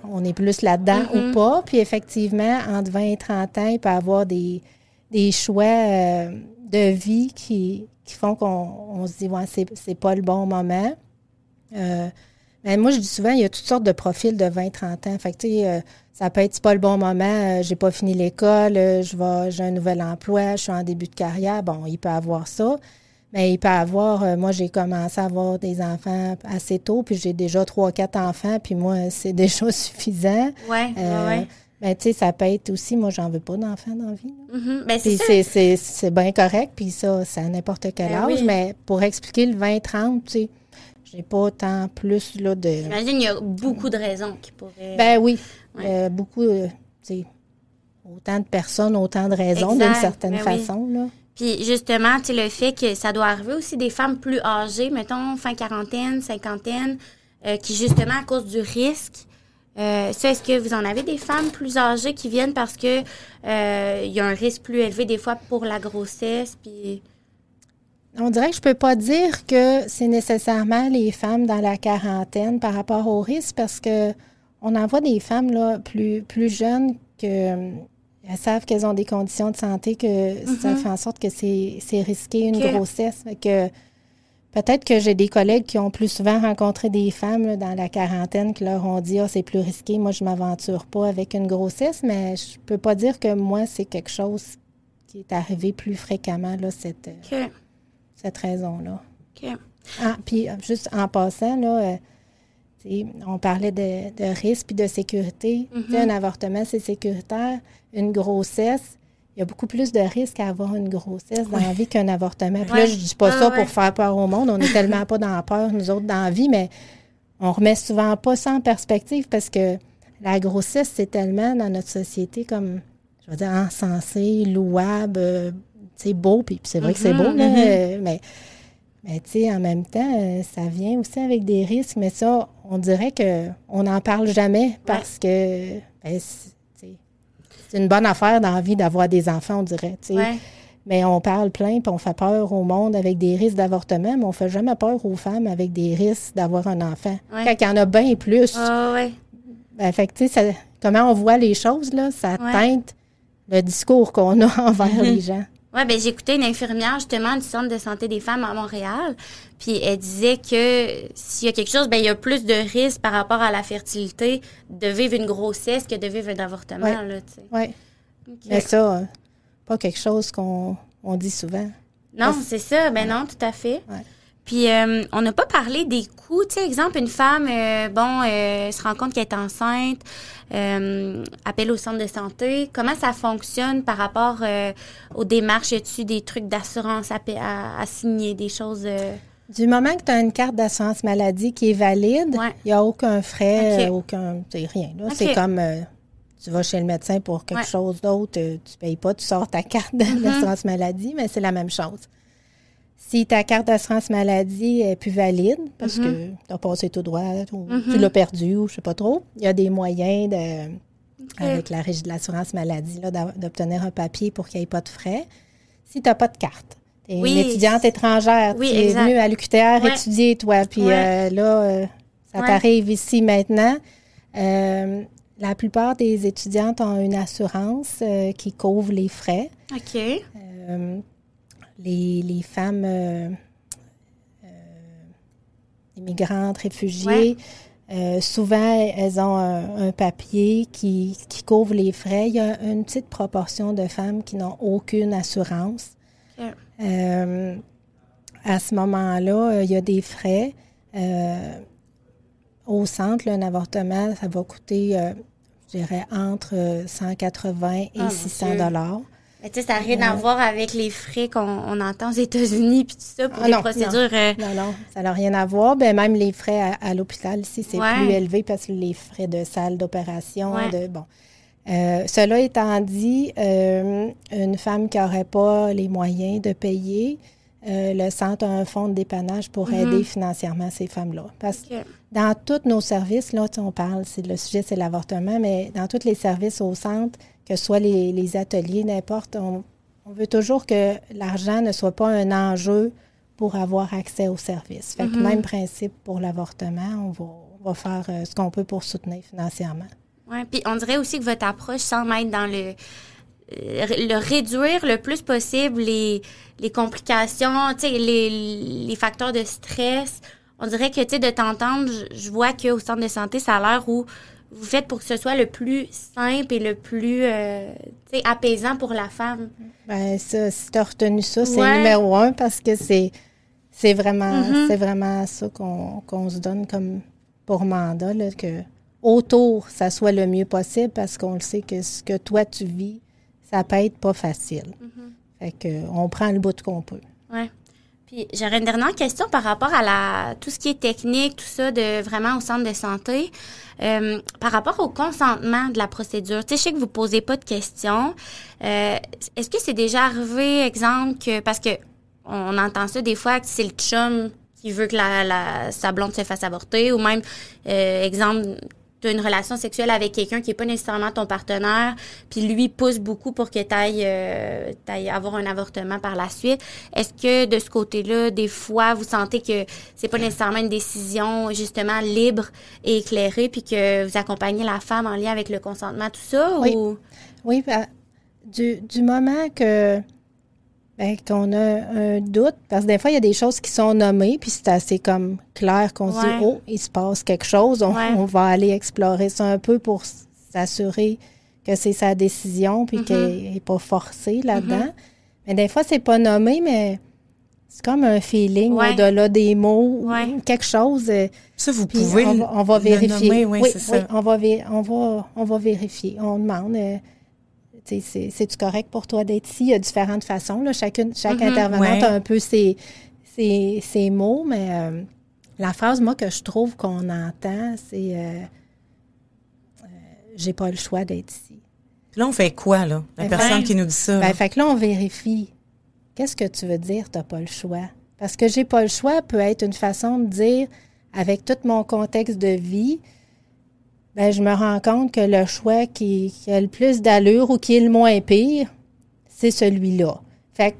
on est plus là-dedans Mm-hmm. ou pas. Puis effectivement, entre 20 et 30 ans, il peut y avoir des, des choix euh, de vie qui, qui font qu'on on se dit, ouais, c'est, c'est pas le bon moment. Euh, mais moi, je dis souvent, il y a toutes sortes de profils de 20-30 ans. Fait que, tu sais, euh, ça peut être, c'est pas le bon moment, euh, j'ai pas fini l'école, euh, je vais, j'ai un nouvel emploi, je suis en début de carrière. Bon, il peut avoir ça. Mais il peut avoir, euh, moi, j'ai commencé à avoir des enfants assez tôt, puis j'ai déjà trois, quatre enfants, puis moi, c'est déjà suffisant. ouais ouais, Euh, ouais. Mais tu sais, ça peut être aussi, moi, j'en veux pas d'enfants dans la vie. Mhm. Ben, c'est c'est, c'est, c'est bien correct, puis ça, c'est à n'importe quel Ben âge. oui. Mais pour expliquer le 20-30, tu sais, j'ai pas tant plus là, de. J'imagine qu'il y a beaucoup de raisons qui pourraient. Ben oui, Ouais. euh, beaucoup, euh, tu sais, autant de personnes, autant de raisons d'une certaine ben oui. façon. Là. Puis justement, tu le fait que ça doit arriver aussi des femmes plus âgées, mettons fin quarantaine, cinquantaine, euh, qui justement à cause du risque. Euh, ça, est-ce que vous en avez des femmes plus âgées qui viennent parce que euh, il y a un risque plus élevé des fois pour la grossesse, puis On dirait que je peux pas dire que c'est nécessairement les femmes dans la quarantaine par rapport au risque parce que on en voit des femmes là, plus, plus jeunes que euh, elles savent qu'elles ont des conditions de santé que ça fait en sorte que c'est risqué une grossesse. Que peut-être que j'ai des collègues qui ont plus souvent rencontré des femmes là, dans la quarantaine qui leur ont dit ah c'est plus risqué, moi je m'aventure pas avec une grossesse, mais je peux pas dire que moi c'est quelque chose qui est arrivé plus fréquemment là cette euh, que, cette raison-là. que Ah, puis euh, juste en passant, là, euh, on parlait de, de risque puis de sécurité. Sais, Un avortement, c'est sécuritaire. Une grossesse, il y a beaucoup plus de risques à avoir une grossesse dans la vie qu'un avortement. Puis là, je dis pas Ah, ça ouais. pour faire peur au monde. On est tellement pas dans la peur, nous autres, dans la vie, mais on remet souvent pas ça en perspective parce que la grossesse, c'est tellement dans notre société comme, je veux dire, encensé, louable, sais, beau. Puis c'est vrai que c'est beau, là, euh, mais mais tu sais, en même temps, euh, ça vient aussi avec des risques, mais ça, on dirait que on n'en parle jamais parce que ben, c'est c'est une bonne affaire dans la vie d'avoir des enfants, on dirait. tu sais. ouais. Mais on parle plein, puis on fait peur au monde avec des risques d'avortement, mais on fait jamais peur aux femmes avec des risques d'avoir un enfant. Ouais. Quand il y en a bien plus, ben, fait que, tu sais, ça- comment on voit les choses, là, ça teinte le discours qu'on a envers les gens. Ouais, ben j'écoutais une infirmière justement du centre de santé des femmes à Montréal, puis elle disait que s'il y a quelque chose, ben il y a plus de risques par rapport à la fertilité de vivre une grossesse que de vivre un avortement Ouais. là, tu sais. Oui. Mais ça, euh, pas quelque chose qu'on on dit souvent. Non, c'est ça. Ben non, tout à fait. Ouais. Puis, euh, on n'a pas parlé des coûts. Tu sais, exemple, une femme, euh, bon, euh, se rend compte qu'elle est enceinte, appelle au centre de santé. Comment ça fonctionne par rapport aux démarches? Y a-tu des trucs d'assurance à, pa- à, à signer, des choses... Du moment que tu as une carte d'assurance maladie qui est valide, il Ouais. n'y a aucun frais, aucun. C'est rien. C'est comme tu vas chez le médecin pour quelque Ouais. chose d'autre, tu ne payes pas, tu sors ta carte de- Mm-hmm. d'assurance maladie, mais c'est la même chose. Si ta carte d'assurance maladie est plus valide, parce Mm-hmm. que tu as passé tout droit, ou tu l'as perdu, ou je sais pas trop, il y a des moyens de, avec la régie de l'assurance maladie d'obtenir un papier pour qu'il n'y ait pas de frais. Si tu n'as pas de carte, tu es Oui. une étudiante étrangère, Oui, tu es venue à l'UQTR Ouais. étudier, toi, puis Ouais. euh, là, euh, ça Ouais. t'arrive ici maintenant. Euh, la plupart des étudiantes ont une assurance qui couvre les frais. OK. Euh, les, les femmes euh, euh, immigrantes, réfugiées, euh, souvent, elles ont un, un papier qui, qui couvre les frais. Il y a une petite proportion de femmes qui n'ont aucune assurance. Euh, à ce moment-là, euh, il y a des frais. Euh, au centre, là, un avortement, ça va coûter, euh, je dirais, entre euh, 180 et Ah, mon 600 Dieu. dollars. Mais tu sais, ça n'a rien à voir avec les frais qu'on on entend aux États-Unis puis tout ça pour Ah les non, procédures. euh, Non, non, ça n'a rien à voir. Ben, même les frais à, à l'hôpital ici, c'est Ouais. plus élevé parce que les frais de salle d'opération, Ouais. de bon. Euh, cela étant dit, euh, une femme qui n'aurait pas les moyens de payer, euh, le centre a un fonds de dépannage pour Mhm. aider financièrement ces femmes-là. Parce que dans tous nos services, là, on parle, le sujet, c'est l'avortement, mais dans tous les services au centre, que ce soit les, les ateliers, n'importe, on, on veut toujours que l'argent ne soit pas un enjeu pour avoir accès aux services. Fait que même principe pour l'avortement, on va, on va faire euh, ce qu'on peut pour soutenir financièrement. Ouais, puis on dirait aussi que votre approche semble être dans le le réduire le plus possible les, les complications, les, les facteurs de stress. On dirait que, de t'entendre, je, je vois qu'au centre de santé, ça a l'air où vous faites pour que ce soit le plus simple et le plus, euh, apaisant pour la femme. Ben, ça, si tu as retenu ça, c'est Ouais. numéro un parce que c'est c'est vraiment, Mhm. c'est vraiment ça qu'on qu'on se donne comme pour mandat, là, que autour, ça soit le mieux possible parce qu'on le sait que ce que toi tu vis, ça peut être pas facile. Mhm. Fait que on prend le bout qu'on peut. Ouais. Puis j'aurais une dernière question par rapport à la tout ce qui est technique, tout ça de vraiment au centre de santé. Euh, par rapport au consentement de la procédure, tu sais, je sais que vous posez pas de questions. Euh, Est-ce que c'est déjà arrivé, exemple, que parce que on entend ça des fois que c'est le chum qui veut que la, la sa blonde se fasse avorter ou même euh, exemple tu as une relation sexuelle avec quelqu'un qui est pas nécessairement ton partenaire, puis lui pousse beaucoup pour que tu ailles, avoir un avortement par la suite. Est-ce que de ce côté-là, des fois, vous sentez que c'est pas nécessairement une décision justement libre et éclairée, puis que vous accompagnez la femme en lien avec le consentement, tout ça? Oui. Ou... Oui, ben, du, du moment que qu'on a un doute, parce que des fois, il y a des choses qui sont nommées, puis c'est assez comme clair qu'on se Ouais. dit, oh, il se passe quelque chose, on, Ouais. on va aller explorer ça un peu pour s'assurer que c'est sa décision, puis Mhm. qu'elle n'est pas forcée là-dedans. Mais des fois, c'est pas nommé, mais c'est comme un feeling Ouais. au-delà des mots, quelque chose. euh, Ça, vous puis pouvez on va, on va le vérifier. nommer, oui, c'est ça. on va, on, va, on va vérifier. On demande, euh, c'est-tu correct pour toi d'être ici? Il y a différentes façons. Là. Chacune, chaque Mhm. intervenante Ouais. a un peu ses, ses, ses mots, mais euh, la phrase, moi, que je trouve qu'on entend, c'est euh, euh, J'ai pas le choix d'être ici. Là, on fait quoi, là? La Ben, personne ben, qui nous dit ça. Ben, fait que là, on vérifie. Qu'est-ce que tu veux dire, t'as pas le choix? Parce que j'ai pas le choix peut être une façon de dire, avec tout mon contexte de vie, ben, je me rends compte que le choix qui, qui a le plus d'allure ou qui est le moins pire, c'est celui-là. Fait que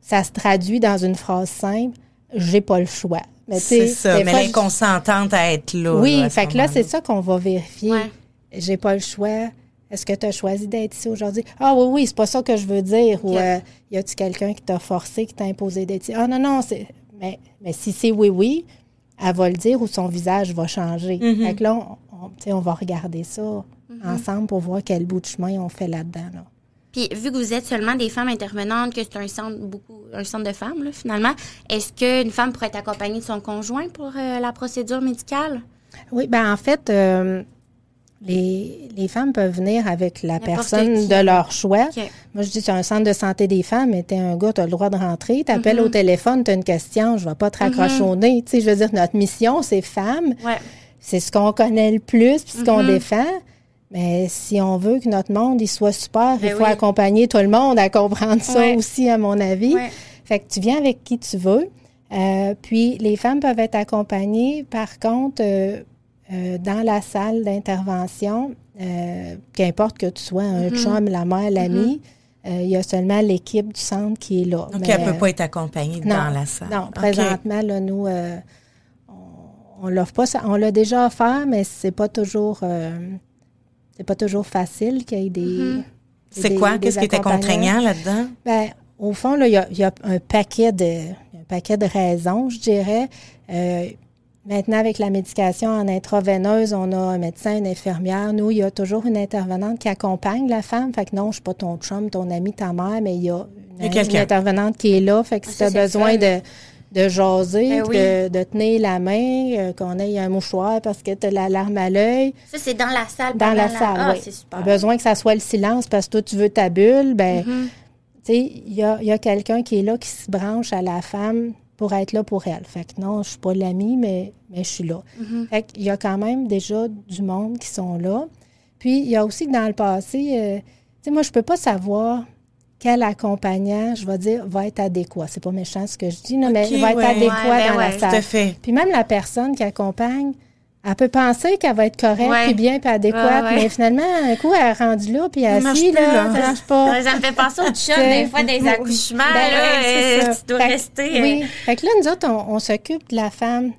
ça se traduit dans une phrase simple, j'ai pas le choix. Mais c'est ça. des Mais fois, elle est consentante à être là. oui, là, fait que là, c'est ça qu'on va vérifier. Ouais. J'ai pas le choix. est-ce que tu as choisi d'être ici aujourd'hui? Ah oui, oui, c'est pas ça que je veux dire. Ou euh, y a-tu quelqu'un qui t'a forcé, qui t'a imposé d'être ici? Ah non, non, c'est. Mais, mais si c'est oui, oui, elle va le dire ou son visage va changer. Mhm. Fait que là, on, on, va regarder ça Mhm. ensemble pour voir quel bout de chemin on fait là-dedans. Là. Puis vu que vous êtes seulement des femmes intervenantes, que c'est un centre beaucoup un centre de femmes là, finalement, est-ce qu'une femme pourrait être accompagnée de son conjoint pour euh, la procédure médicale? Oui, ben en fait, euh, les, les femmes peuvent venir avec la personne qui. de leur choix. Moi, je dis, c'est un centre de santé des femmes, mais t'es un gars, t'as le droit de rentrer. T'appelles Mhm. au téléphone, t'as une question, je vais pas te raccrocher au nez. Tu sais, je veux dire, notre mission, c'est femmes. Ouais. C'est ce qu'on connaît le plus, puis ce qu'on Mhm. défend. Mais si on veut que notre monde il soit super, il Ben faut oui. accompagner tout le monde à comprendre ça Ouais. aussi, à mon avis. Ouais. Fait que tu viens avec qui tu veux. Euh, puis les femmes peuvent être accompagnées. Par contre, euh, euh, dans la salle d'intervention, qu'importe que tu sois un Mhm. chum, la mère, l'ami, euh, il y a seulement l'équipe du centre qui est là. Donc, Mais, elle peut euh, pas être accompagnée non, dans la salle. non, présentement, là, nous, euh, on, l'offre pas. ça- On l'a déjà offert, mais c'est pas toujours, euh, c'est pas toujours facile qu'il y ait des. Mhm. C'est quoi? Qu'est-ce qui était contraignant là-dedans? Ben, au fond, là, il y a, il y a un paquet de un paquet de raisons, je dirais. Euh, maintenant, avec la médication en intraveineuse, on a un médecin, une infirmière. Nous, il y a toujours une intervenante qui accompagne la femme. Fait que non, je suis pas ton chum, ton ami, ta mère, mais il y a une, intervenante qui est là. Fait que Ah, si tu as besoin fun. de, de jaser, Ben oui. de, de tenir la main, euh, qu'on ait un mouchoir parce que tu as la larme à l'œil, Ça c'est dans la salle. dans la salle, Ah, oui. c'est super. besoin que ça soit le silence parce que toi, tu veux ta bulle, ben Mhm. tu sais, il y a, il y a quelqu'un qui est là, qui se branche à la femme pour être là pour elle. Fait que non, je suis pas l'ami, mais, mais je suis là. Mhm. Fait qu'il y a quand même déjà du monde qui sont là. Puis, il y a aussi que dans le passé, euh, tu sais, moi, je peux pas savoir quel accompagnant, je vais dire, va être adéquat. C'est pas méchant ce que je dis, non, mais Ok, il va être ouais. adéquat Ouais, ben dans ouais, la salle. Tout à fait. Puis même la personne qui accompagne, elle peut penser qu'elle va être correcte, Ouais. puis bien, puis adéquate, Ouais, ouais. mais finalement, un coup, elle est rendue là, puis elle assise, là, là. ça marche pas. Ça me fait penser aux chums, C'est- des fois, des accouchements, Ben là, c'est euh, tu dois Fait que- rester... euh, Oui. Fait que là, nous autres, on, on s'occupe de la femme.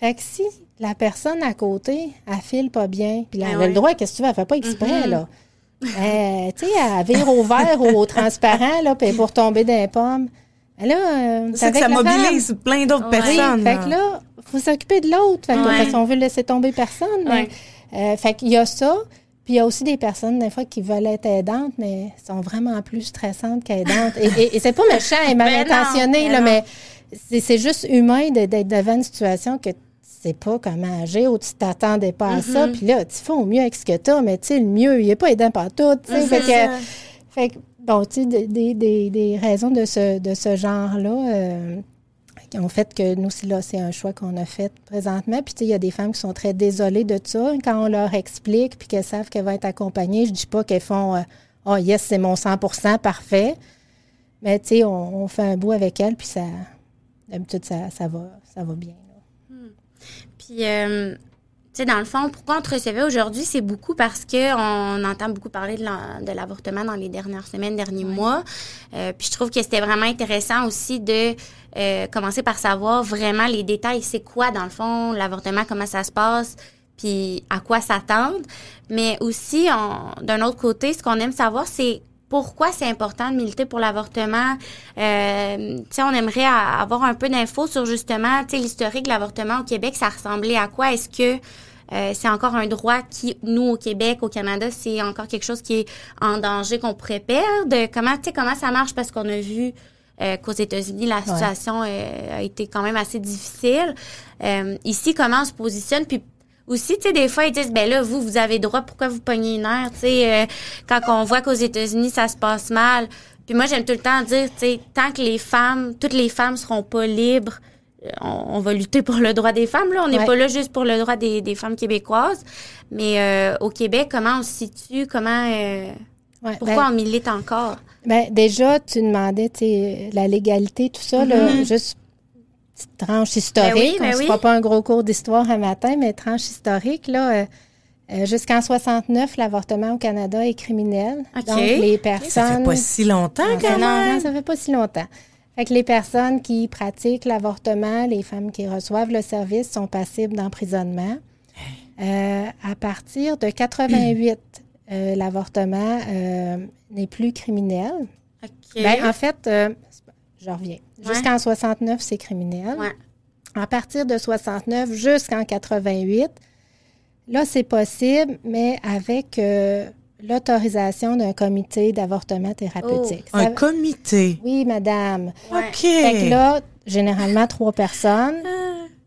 Fait que si la personne à côté, elle file pas bien, puis là, Ben elle a le droit, qu'est-ce que tu veux? Elle fait pas exprès, Mhm. là. Euh, tu sais, elle vire au vert ou au transparent, là, puis pour tomber dans les pommes. Mais là, euh, C'est que avec ça femme. mobilise plein d'autres Ouais. Oui, personnes. fait que là, faut s'occuper de l'autre. Fait que Ouais. parce qu'on veut laisser tomber personne. Mais, euh, fait qu'il y a ça. Puis il y a aussi des personnes, des fois, qui veulent être aidantes, mais sont vraiment plus stressantes qu'aidantes. et et, et c'est pas méchant et mal Ben non, intentionné, ben là, non. mais c'est juste humain d'être devant une situation que sais pas comment agir ou tu t'attendais pas à Mm-hmm. ça. Puis là, tu fais au mieux avec ce que tu as, mais tu sais, le mieux, il est pas aidant par tout. tu sais. Mhm. Fait que- fait que, bon, tu sais, des, des, des, des raisons de ce, de ce genre-là euh, qui ont fait que nous, c'est là, c'est un choix qu'on a fait présentement. Puis, tu sais, il y a des femmes qui sont très désolées de ça. Quand on leur explique puis qu'elles savent qu'elles vont être accompagnées, je dis pas qu'elles font « Oh, yes, c'est mon 100% parfait ». Mais, tu sais, on, on fait un bout avec elles, puis ça, d'habitude, ça, ça, va, ça va bien. Puis, euh, tu sais, dans le fond, pourquoi on te recevait aujourd'hui, c'est beaucoup parce que on entend beaucoup parler de la- de l'avortement dans les dernières semaines, derniers mois. Euh, puis je trouve que c'était vraiment intéressant aussi de euh, commencer par savoir vraiment les détails. C'est quoi, dans le fond, l'avortement, comment ça se passe, puis à quoi s'attendre. Mais aussi, on- d'un autre côté, ce qu'on aime savoir, c'est pourquoi c'est important de militer pour l'avortement. Euh, on aimerait avoir un peu d'infos sur justement, l'historique de l'avortement au Québec, ça ressemblait à quoi? Est-ce que euh, c'est encore un droit qui, nous, au Québec, au Canada, c'est encore quelque chose qui est en danger, qu'on pourrait perdre? Comment, tu sais, comment ça marche? Parce qu'on a vu euh, qu'aux États-Unis, la situation euh, a été quand même assez difficile. Euh, ici, comment on se positionne? Puis aussi, tu sais, des fois, ils disent, ben là, vous, vous avez droit, pourquoi vous pognez une heure? Tu sais, euh, quand on voit qu'aux États-Unis, ça se passe mal. Puis moi, j'aime tout le temps dire, tu sais, tant que les femmes, toutes les femmes seront pas libres, euh, on, on va lutter pour le droit des femmes. Là, on n'est Ouais. pas là juste pour le droit des, des femmes québécoises. Mais euh, au Québec, comment on se situe? Comment, euh, Ouais, pourquoi ben- on milite encore? Ben, déjà, tu demandais tu sais, la légalité, tout ça, là, Mhm. juste tranche historique. Ben oui, ben on ne oui. fera pas un gros cours d'histoire un matin, mais tranche historique. Là, euh, euh, jusqu'en 69, l'avortement au Canada est criminel. Donc, les Ça personnes... fait pas si longtemps, Ah, quand non, même. non, ça fait pas si longtemps. Fait que les personnes qui pratiquent l'avortement, les femmes qui reçoivent le service sont passibles d'emprisonnement. Euh, à partir de 88, euh, l'avortement euh, n'est plus criminel. OK. Ben, en fait, je reviens. Jusqu'en 69, c'est criminel. Ouais. À partir de 69 jusqu'en 88, là, c'est possible, mais avec euh, l'autorisation d'un comité d'avortement thérapeutique. Un Ça- comité? oui, madame. Ouais. OK. Fait que là, généralement, trois personnes.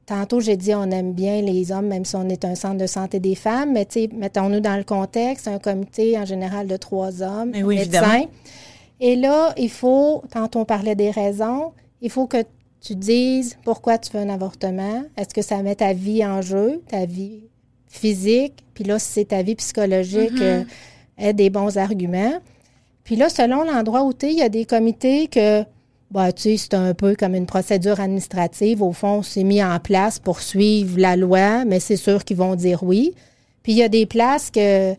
Ah. Tantôt, j'ai dit on aime bien les hommes, même si on est un centre de santé des femmes, mais tu sais, mettons-nous dans le contexte, un comité en général de trois hommes, Mais oui, médecins. évidemment. Et là, il faut, tantôt on parlait des raisons, il faut que tu dises pourquoi tu veux un avortement. Est-ce que ça met ta vie en jeu, ta vie physique? Puis là, si c'est ta vie psychologique, euh, aie des bons arguments. Puis là, selon l'endroit où tu es, il y a des comités que, bah, tu sais, c'est un peu comme une procédure administrative. Au fond, c'est mis en place pour suivre la loi, mais c'est sûr qu'ils vont dire oui. Puis il y a des places que,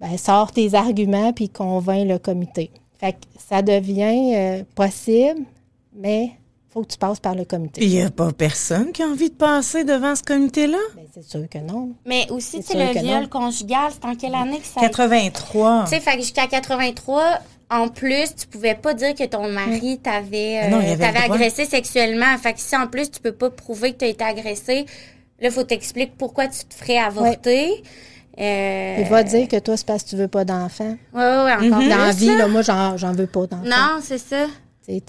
ben, sort tes arguments puis convainc le comité. Fait que ça devient euh, possible, mais il faut que tu passes par le comité. Puis il n'y a pas personne qui a envie de passer devant ce comité-là? Ben, c'est sûr que non. Mais aussi, tu le viol non. conjugal, c'est en quelle année que ça a 83. Tu sais, fait que jusqu'à 83, en plus, tu pouvais pas dire que ton mari t'avait Ah euh, agressé sexuellement. Fait que si en plus tu peux pas prouver que tu as été agressé, là faut t'expliquer pourquoi tu te ferais avorter. Euh, Il va dire que toi, c'est parce que tu veux pas d'enfant. Ouais, ouais, ouais, encore Mhm. Dans la vie, là. moi, j'en, j'en veux pas d'enfant. Non, c'est ça. Tu les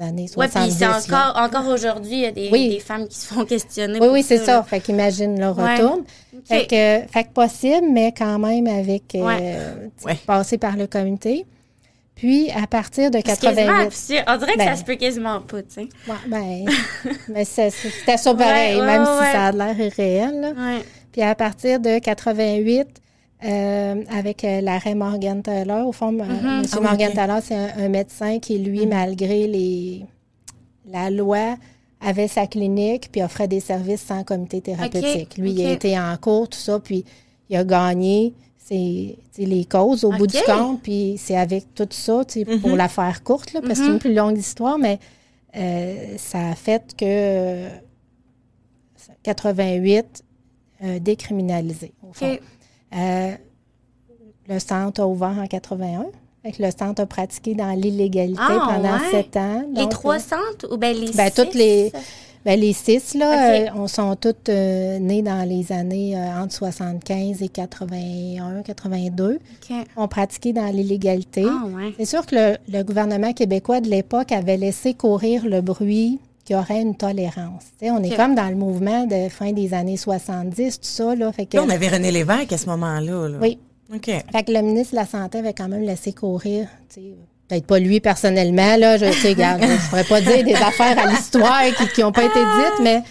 années 70. puis là. encore encore aujourd'hui, il y a des, Oui. des femmes qui se font questionner. Oui, oui, c'est ça. là. Fait qu'imagine, Ouais. retourne. Fait, que, fait que possible, mais quand même avec euh, Ouais. sais, Ouais. passer par le comité. Puis, à partir de C'est quasiment 88... absurde. On dirait que Ben. ça se peut quasiment pas, tu sais. Ouais, ben, mais c'était ça pareil, Ouais, ouais, même ouais, si ça a l'air irréel. là. Ouais. Puis à partir de 88, euh, avec euh, l'arrêt Morgan Taylor, au fond, euh, M. Ah oui, Morgan. Taylor, c'est un, un médecin qui, lui, malgré les, la loi, avait sa clinique puis offrait des services sans comité thérapeutique. Lui, il a été en cours, tout ça, puis il a gagné ses, les causes au bout du compte, puis c'est avec tout ça, pour la faire courte, là, parce que c'est une plus longue histoire, mais euh, ça a fait que euh, 88 euh, décriminalisé, au fond. Euh, le centre a ouvert en 81. Fait que le centre a pratiqué dans l'illégalité Ah, pendant ouais? sept ans. Les trois euh, centres ou ben les ben, six? toutes les- ben, les six, là, euh, on sont toutes euh, nées dans les années euh, entre 75 et 81, 82. OK. ont pratiqué dans l'illégalité. Ah, ouais. C'est sûr que le, le gouvernement québécois de l'époque avait laissé courir le bruit qu'il y aurait une tolérance. On est comme dans le mouvement de fin des années 70, tout ça. Là, fait que, Là, on avait René Lévesque à ce moment-là. là. Oui. OK. Fait que le ministre de la Santé avait quand même laissé courir. Peut-être pas lui personnellement, là, je sais, regarde, je ne pourrais pas dire des affaires à l'histoire qui n'ont pas été dites, mais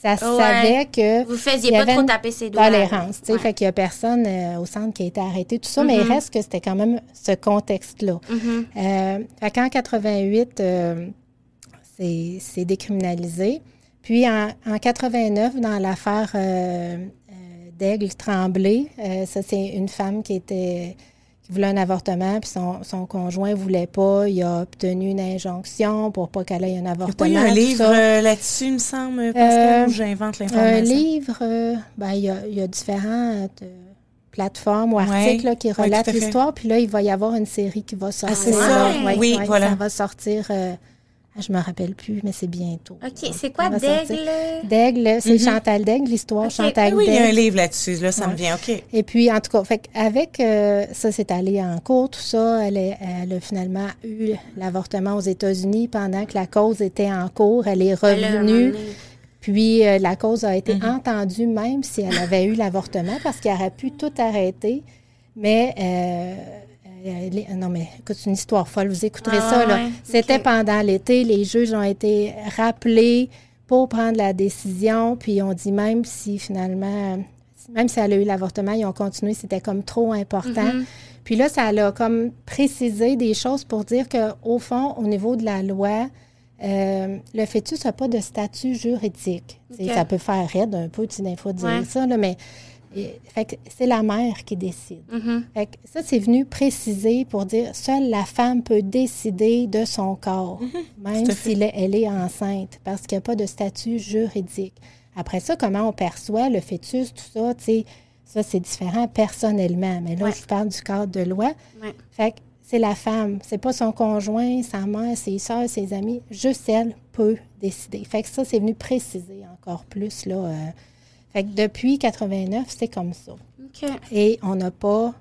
ça se Ouais. savait que. Vous faisiez y pas avait trop taper ses doigts. Tolérance, tu sais, Ouais. fait qu'il y a personne euh, au centre qui a été arrêté, tout ça, mais Mm-hmm. il reste que c'était quand même ce contexte-là. Euh, fait qu'en 88, euh, c'est décriminalisé. Puis en, en 89, dans l'affaire euh, euh, d'Aigle Tremblay, euh, ça c'est une femme qui était qui voulait un avortement, puis son, son conjoint voulait pas. Il a obtenu une injonction pour pas qu'elle ait un Il n'y a avortement. pas eu un livre euh, là-dessus, il me semble, Euh, où j'invente Un l'information? livre, euh, ben, il y, a, il y a différentes plateformes ou Ouais. articles là, qui relatent l'histoire. Puis là, il va y avoir une série qui va sortir. c'est ça. Oui, voilà. Ça va sortir, ah, je me rappelle plus, mais c'est bientôt. OK, c'est quoi d'aigle? D'Aigle, c'est Mhm. Chantal d'Aigle, l'histoire Ok. Chantal Ah oui, il y a un d'Aigle. livre là-dessus. Là, ça me vient. OK. Et puis, en tout cas, fait avec euh, ça, c'est allé en cours, tout ça. Elle, est- elle a finalement eu l'avortement aux États-Unis pendant que la cause était en cours. Elle est revenue. Puis euh, la cause a été Mhm. entendue même si elle avait eu l'avortement parce qu'elle aurait pu tout arrêter. Mais euh, les- non mais écoute, c'est une histoire folle, vous écouterez Ah, ça. là. ouais, C'était pendant l'été, les juges ont été rappelés pour prendre la décision, puis on dit même si finalement, même si elle a eu l'avortement, ils ont continué, c'était comme trop important. Mhm. Puis là, ça a comme précisé des choses pour dire qu'au fond, au niveau de la loi, euh, le fœtus n'a pas de statut juridique. Ça peut faire raide un peu, tu sais, des fois, dire Ouais. ça, là, mais et- fait que c'est la mère qui décide. Mhm. Fait que ça, c'est venu préciser pour dire seule la femme peut décider de son corps, même Mhm. À fait. si elle est enceinte, parce qu'il n'y a pas de statut juridique. Après ça, comment on perçoit le fœtus, tout ça, Ça, c'est différent personnellement. Mais là, Ouais. je parle du cadre de loi. Ouais. Fait que c'est la femme. C'est pas son conjoint, sa mère, ses soeurs, ses amis. Juste elle peut décider. Fait que ça, c'est venu préciser encore plus, là. euh. Fait que depuis 89, c'est comme ça. Et on n'a pas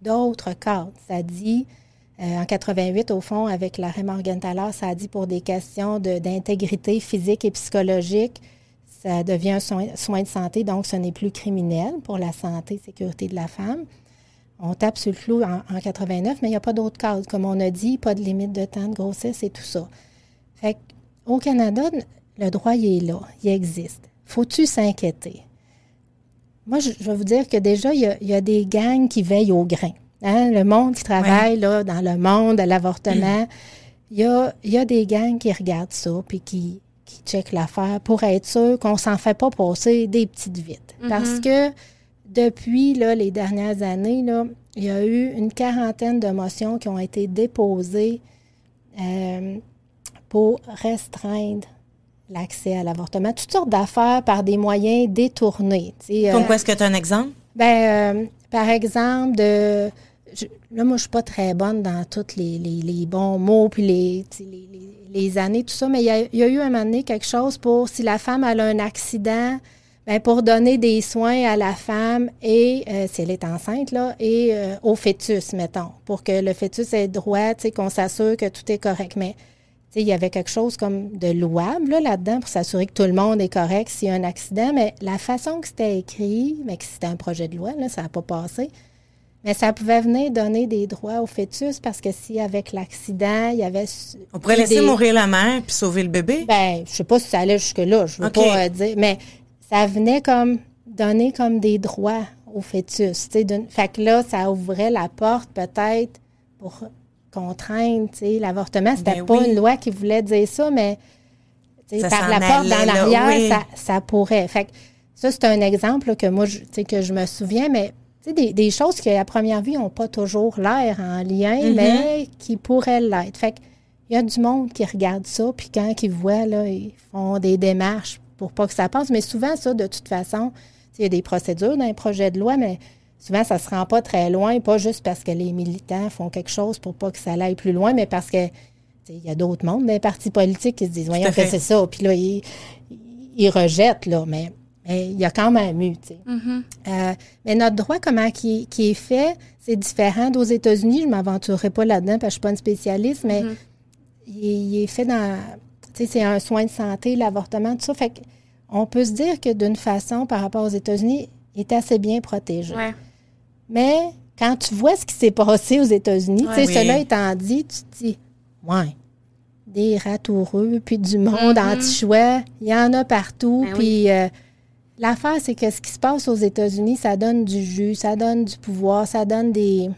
d'autres cadres. Ça dit, euh, en 88, au fond, avec l'arrêt Morgenthaler, ça a dit pour des questions de- d'intégrité physique et psychologique, ça devient un soin, soin de santé, donc ce n'est plus criminel pour la santé et sécurité de la femme. On tape sur le clou en, en 89, mais il n'y a pas d'autres cadres. Comme on a dit, pas de limite de temps de grossesse et tout ça. Fait au Canada, le droit, il est là, il existe. Faut-tu s'inquiéter? Moi, je, je vais vous dire que déjà, il y a, il y a des gangs qui veillent au grain. Hein, Le monde qui travaille là, dans le monde de l'avortement, il y a, il y a des gangs qui regardent ça puis qui, qui checkent l'affaire pour être sûr qu'on s'en fait pas passer des petites vites. Parce que depuis là, les dernières années, là, il y a eu une quarantaine de motions qui ont été déposées euh, pour restreindre l'accès à l'avortement. Toutes sortes d'affaires par des moyens détournés. sais, euh, Comme quoi, est-ce que tu as un exemple? ben, euh, par exemple, de, je- là, moi, je suis pas très bonne dans tous les, les- les bons mots, puis les, les, les- années, tout ça, mais il y a, il y a eu un moment donné quelque chose pour, si la femme elle a un accident, ben, pour donner des soins à la femme et, euh, si elle est enceinte, là, et euh, au fœtus, mettons, pour que le fœtus ait droit, tu sais, qu'on s'assure que tout est correct. Mais, il y avait quelque chose comme de louable là, là-dedans pour s'assurer que tout le monde est correct s'il y a un accident. Mais la façon que c'était écrit, mais que c'était un projet de loi, là, ça n'a pas passé. Mais ça pouvait venir donner des droits au fœtus parce que si avec l'accident, il y avait. On pourrait laisser des- mourir la mère puis sauver le bébé? ben, je sais pas si ça allait jusque-là, je veux pas euh, dire, mais ça venait comme donner comme des droits au fœtus. Fait que là, ça ouvrait la porte peut-être pour sais, l'avortement. C'était Ben pas oui. une loi qui voulait dire ça, mais Ça par la porte dans l'arrière, oui. ça, ça pourrait. Fait que ça, c'est un exemple là, que moi, je, que je me souviens, mais des, des choses qui, à première vue, n'ont pas toujours l'air en lien, Mm-hmm. mais qui pourraient l'être. Fait il y a du monde qui regarde ça, puis quand ils voient, là, ils font des démarches pour pas que ça passe. Mais souvent, ça, de toute façon, il y a des procédures dans les projets de loi, mais souvent, ça se rend pas très loin, pas juste parce que les militants font quelque chose pour pas que ça aille plus loin, mais parce que il y a d'autres mondes les partis politiques qui se disent, voyons que fait. c'est ça, puis là, ils, ils rejettent, là, mais mais il y a quand même eu, tu sais. Euh, mais notre droit, comment qui, qui est fait, c'est différent d'aux États-Unis. Je ne m'aventurerai pas là-dedans parce que je ne suis pas une spécialiste, mais il, est, il est fait dans. Tu sais, c'est un soin de santé, l'avortement, tout ça. Fait on peut se dire que d'une façon, par rapport aux États-Unis, il est assez bien protégé. Ouais. Mais quand tu vois ce qui s'est passé aux États-Unis, tu sais, Oui. cela étant dit, tu te dis, ouais, des ratoureux, puis du monde Mhm. anti-choix, il y en a partout. Ben puis euh, l'affaire, c'est que ce qui se passe aux États-Unis, ça donne du jus, ça donne du pouvoir, ça donne des,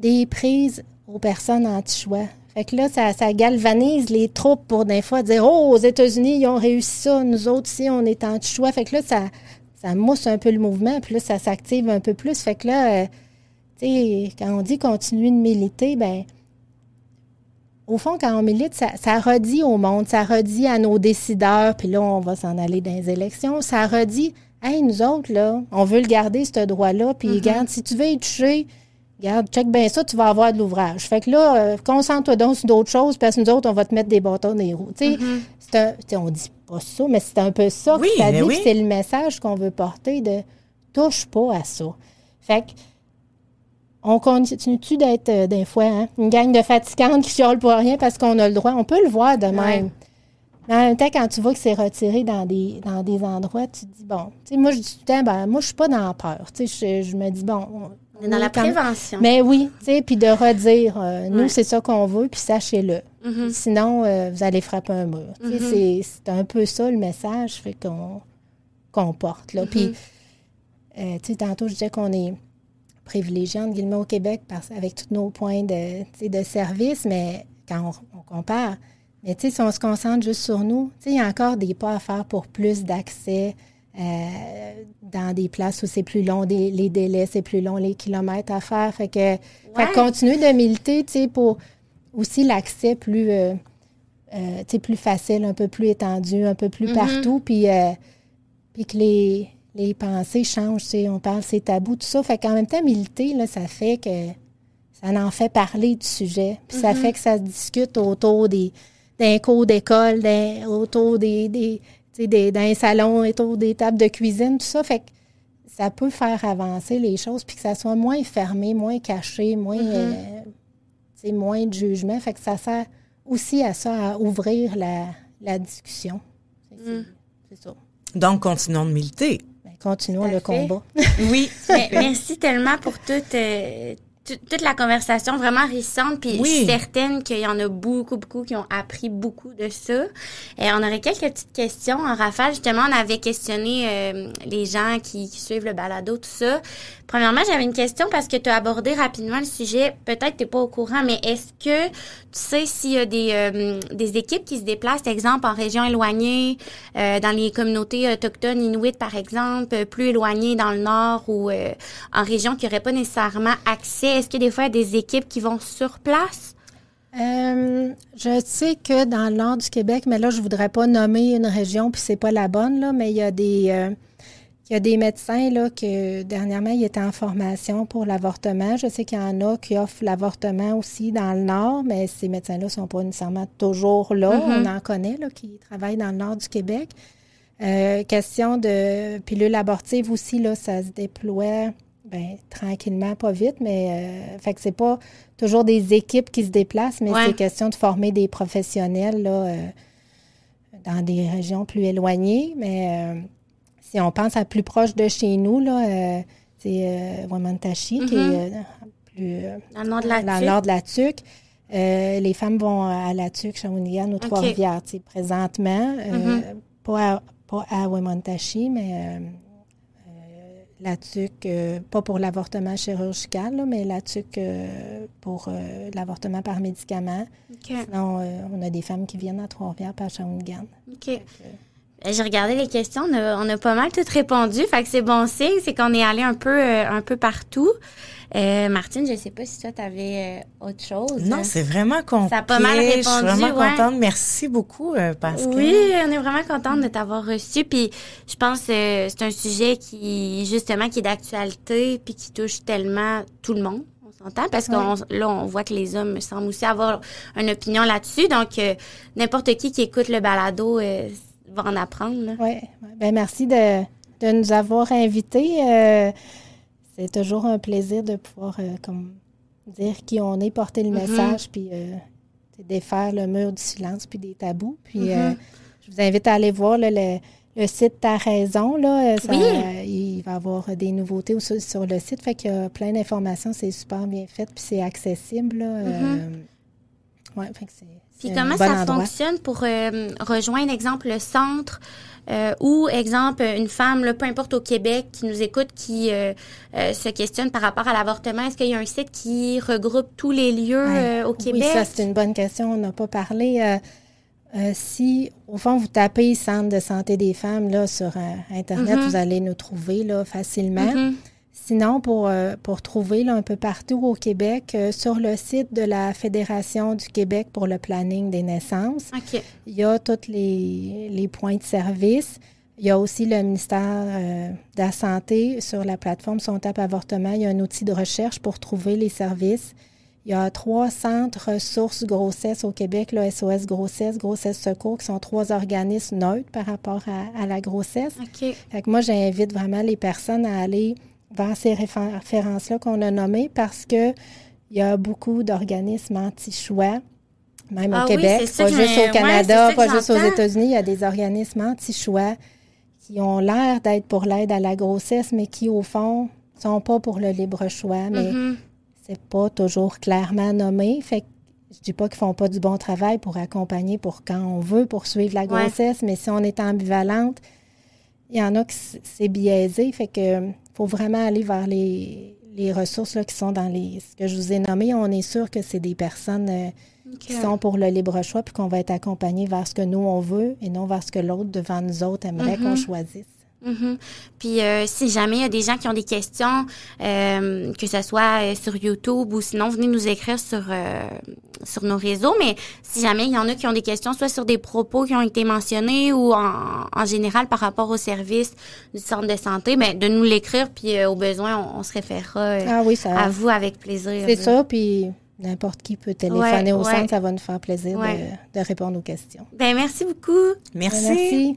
des prises aux personnes anti-choix. Fait que là, ça, ça galvanise les troupes pour des fois dire Oh, aux États-Unis, ils ont réussi ça, nous autres ici, on est anti-choix. Fait que là, ça, ça mousse un peu le mouvement, puis là, ça s'active un peu plus. Fait que là, euh, tu sais, quand on dit continuer de militer, ben au fond, quand on milite, ça, ça redit au monde, ça redit à nos décideurs, puis là, on va s'en aller dans les élections, ça redit, hey, nous autres, là, on veut le garder, ce droit-là, puis regarde, si tu veux y toucher, regarde, check bien ça, tu vas avoir de l'ouvrage. Fait que là, euh, concentre-toi donc sur d'autres choses, parce que nous autres, on va te mettre des bâtons dans les roues. Tu sais, sais, on dit pas ça, mais c'est un peu ça Oui, que ça dit, oui. c'est le message qu'on veut porter de touche pas à ça. Fait que on continue-tu d'être, euh, des fois, hein, une gang de fatigantes qui chiolent pour rien parce qu'on a le droit? On peut le voir de même. Mais en même temps, quand tu vois que c'est retiré dans des, dans des endroits, tu te dis, bon, tu sais, moi, je dis tout le temps, ben, moi, je suis pas dans la peur. Tu sais, je, je me dis, bon. On est dans la quand prévention. Mais oui, tu sais, puis de redire, euh, nous, Ouais. c'est ça qu'on veut, puis sachez-le. Mhm. Sinon, euh, vous allez frapper un mur. Sais, c'est- un peu ça le message qu'on porte. Là. Puis, euh, tu sais, tantôt, je disais qu'on est privilégié, entre guillemets, au Québec parce, avec tous nos points de, de service, mais quand on, on compare, mais tu sais, si on se concentre juste sur nous, tu sais, il y a encore des pas à faire pour plus d'accès dans des places où c'est plus long, des- les délais, c'est plus long, les kilomètres à faire. Fait que, fait que Ouais. continuer de militer, tu sais, pour aussi l'accès plus, euh, euh, plus facile, un peu plus étendu, un peu plus partout, puis, euh, puis que les, les pensées changent. tu sais, On parle, c'est tabou, tout ça. Fait qu'en même temps, militer, là, ça fait que ça en fait parler du sujet. Puis ça fait que ça se discute autour des d'un cours d'école, autour des, des, tu sais, des d'un salon, autour des tables de cuisine, tout ça. Fait que ça peut faire avancer les choses, puis que ça soit moins fermé, moins caché, moins, euh, tu sais, moins de jugement. Fait que ça sert aussi à ça, à ouvrir la, la discussion. C'est c'est ça. Donc, continuons de militer. Ben, continuons le fait. combat. Oui. Mais merci tellement pour toute, euh, toute la conversation vraiment enrichissante. Puis Oui. je suis certaine qu'il y en a beaucoup, beaucoup qui ont appris beaucoup de ça. Et on aurait quelques petites questions. En rafale, justement, on avait questionné euh, les gens qui, qui suivent le balado, tout ça. Premièrement, j'avais une question parce que tu as abordé rapidement le sujet. Peut-être tu pas au courant, mais est-ce que tu sais s'il y a des, euh, des équipes qui se déplacent, exemple, en région éloignée, euh, dans les communautés autochtones inuites, par exemple, euh, plus éloignées dans le nord ou euh, en région qui n'auraient pas nécessairement accès? Est-ce que des fois, il y a des équipes qui vont sur place? Euh, je sais que dans le nord du Québec, mais là, je voudrais pas nommer une région, puis c'est pas la bonne, là, mais il y a des, euh, il y a des médecins là, que dernièrement, ils étaient en formation pour l'avortement. Je sais qu'il y en a qui offrent l'avortement aussi dans le nord, mais ces médecins-là sont pas nécessairement toujours là. On en connaît là, qui travaillent dans le nord du Québec. Euh, question de pilules abortives aussi, là, ça se déploie ben, tranquillement, pas vite, mais euh, fait que c'est pas toujours des équipes qui se déplacent, mais Ouais. c'est question de former des professionnels là, euh, dans des régions plus éloignées. Mais euh, si on pense à plus proche de chez nous, là, euh, c'est Wamantashi, qui est euh, plus Dans le nord de la dans nord de la Tuque. Les femmes vont à la Tuque, Shawinigan ou Trois-Rivières. Présentement, euh, pas, à, pas à Wemontashi, mais la Tuque, euh, pas pour l'avortement chirurgical, là, mais la Tuque euh, pour euh, l'avortement par médicament. OK. Sinon, euh, on a des femmes qui viennent à Trois-Rivières par Shawinigan. OK. J'ai regardé les questions, on a, on a pas mal toutes répondu, fait que c'est bon signe, c'est qu'on est allé un peu un peu partout. Euh, Martine, je sais pas si toi t'avais euh, autre chose. Non, c'est vraiment complet. Ça a pas mal Je suis répondu, vraiment ouais. contente. Merci beaucoup, euh, Pascal. Oui, on est vraiment contente de t'avoir reçu. Puis je pense que c'est un sujet qui, justement, qui est d'actualité puis qui touche tellement tout le monde. On s'entend parce que là, on voit que les hommes semblent aussi avoir une opinion là-dessus. Donc, euh, n'importe qui qui écoute le balado euh, va en apprendre. Oui, ben merci de, de nous avoir invités. Euh, c'est toujours un plaisir de pouvoir euh, comme dire qui on est, porter le message, puis euh, défaire le mur du silence, puis des tabous. Puis euh, je vous invite à aller voir là, le, le site Ta Raison. Là, ça- Oui. Il va y avoir des nouveautés aussi sur le site. Fait qu'il y a plein d'informations. C'est super bien fait, puis c'est accessible. Là, euh, ouais, fait que c'est- Puis comment bon ça endroit. fonctionne pour euh, rejoindre, exemple, le centre euh, ou, exemple, une femme, là, peu importe au Québec, qui nous écoute, qui euh, se questionne par rapport à l'avortement? Est-ce qu'il y a un site qui regroupe tous les lieux Ouais. au Québec? Oui, ça, c'est une bonne question. On n'a pas parlé. Si, au fond, vous tapez Centre de santé des femmes là, sur Internet, vous allez nous trouver là, facilement. Mhm. Sinon, pour, euh, pour trouver là, un peu partout au Québec, euh, sur le site de la Fédération du Québec pour le planning des naissances, il y a tous les, les points de service. Il y a aussi le ministère euh, de la Santé sur la plateforme Son Tape Avortement. Il y a un outil de recherche pour trouver les services. Il y a trois centres ressources grossesse au Québec, le SOS Grossesse, Grossesse Secours, qui sont trois organismes neutres par rapport à, à la grossesse. OK. Fait que moi, j'invite vraiment les personnes à aller vers ces réfé- références-là qu'on a nommées parce que il y a beaucoup d'organismes anti-choix, même Ah au oui, Québec, pas juste au Canada, pas juste aux. États-Unis. Il y a des organismes anti-choix qui ont l'air d'être pour l'aide à la grossesse, mais qui, au fond, sont pas pour le libre choix. Mais Mhm. c'est pas toujours clairement nommé. Fait que je dis pas qu'ils font pas du bon travail pour accompagner pour quand on veut poursuivre la Ouais. grossesse, mais si on est ambivalente, il y en a que c- c'est biaisé. Fait que faut vraiment aller vers les, les ressources là, qui sont dans les ce que je vous ai nommé. On est sûr que c'est des personnes euh, qui sont pour le libre choix puis qu'on va être accompagné vers ce que nous on veut et non vers ce que l'autre devant nous autres aimerait Mhm. qu'on choisisse. Mhm. Puis euh, si jamais il y a des gens qui ont des questions, euh, que ce soit euh, sur YouTube ou sinon venez nous écrire sur euh, sur nos réseaux. Mais si jamais il y en a qui ont des questions, soit sur des propos qui ont été mentionnés ou en, en général par rapport au service du centre de santé, ben de nous l'écrire puis euh, au besoin on, on se référera euh, Ah oui, ça. à vous avec plaisir. C'est ça, puis n'importe qui peut téléphoner Ouais, au ouais. centre, ça va nous faire plaisir Ouais. de, de répondre aux questions. Ben merci beaucoup. Merci. Merci.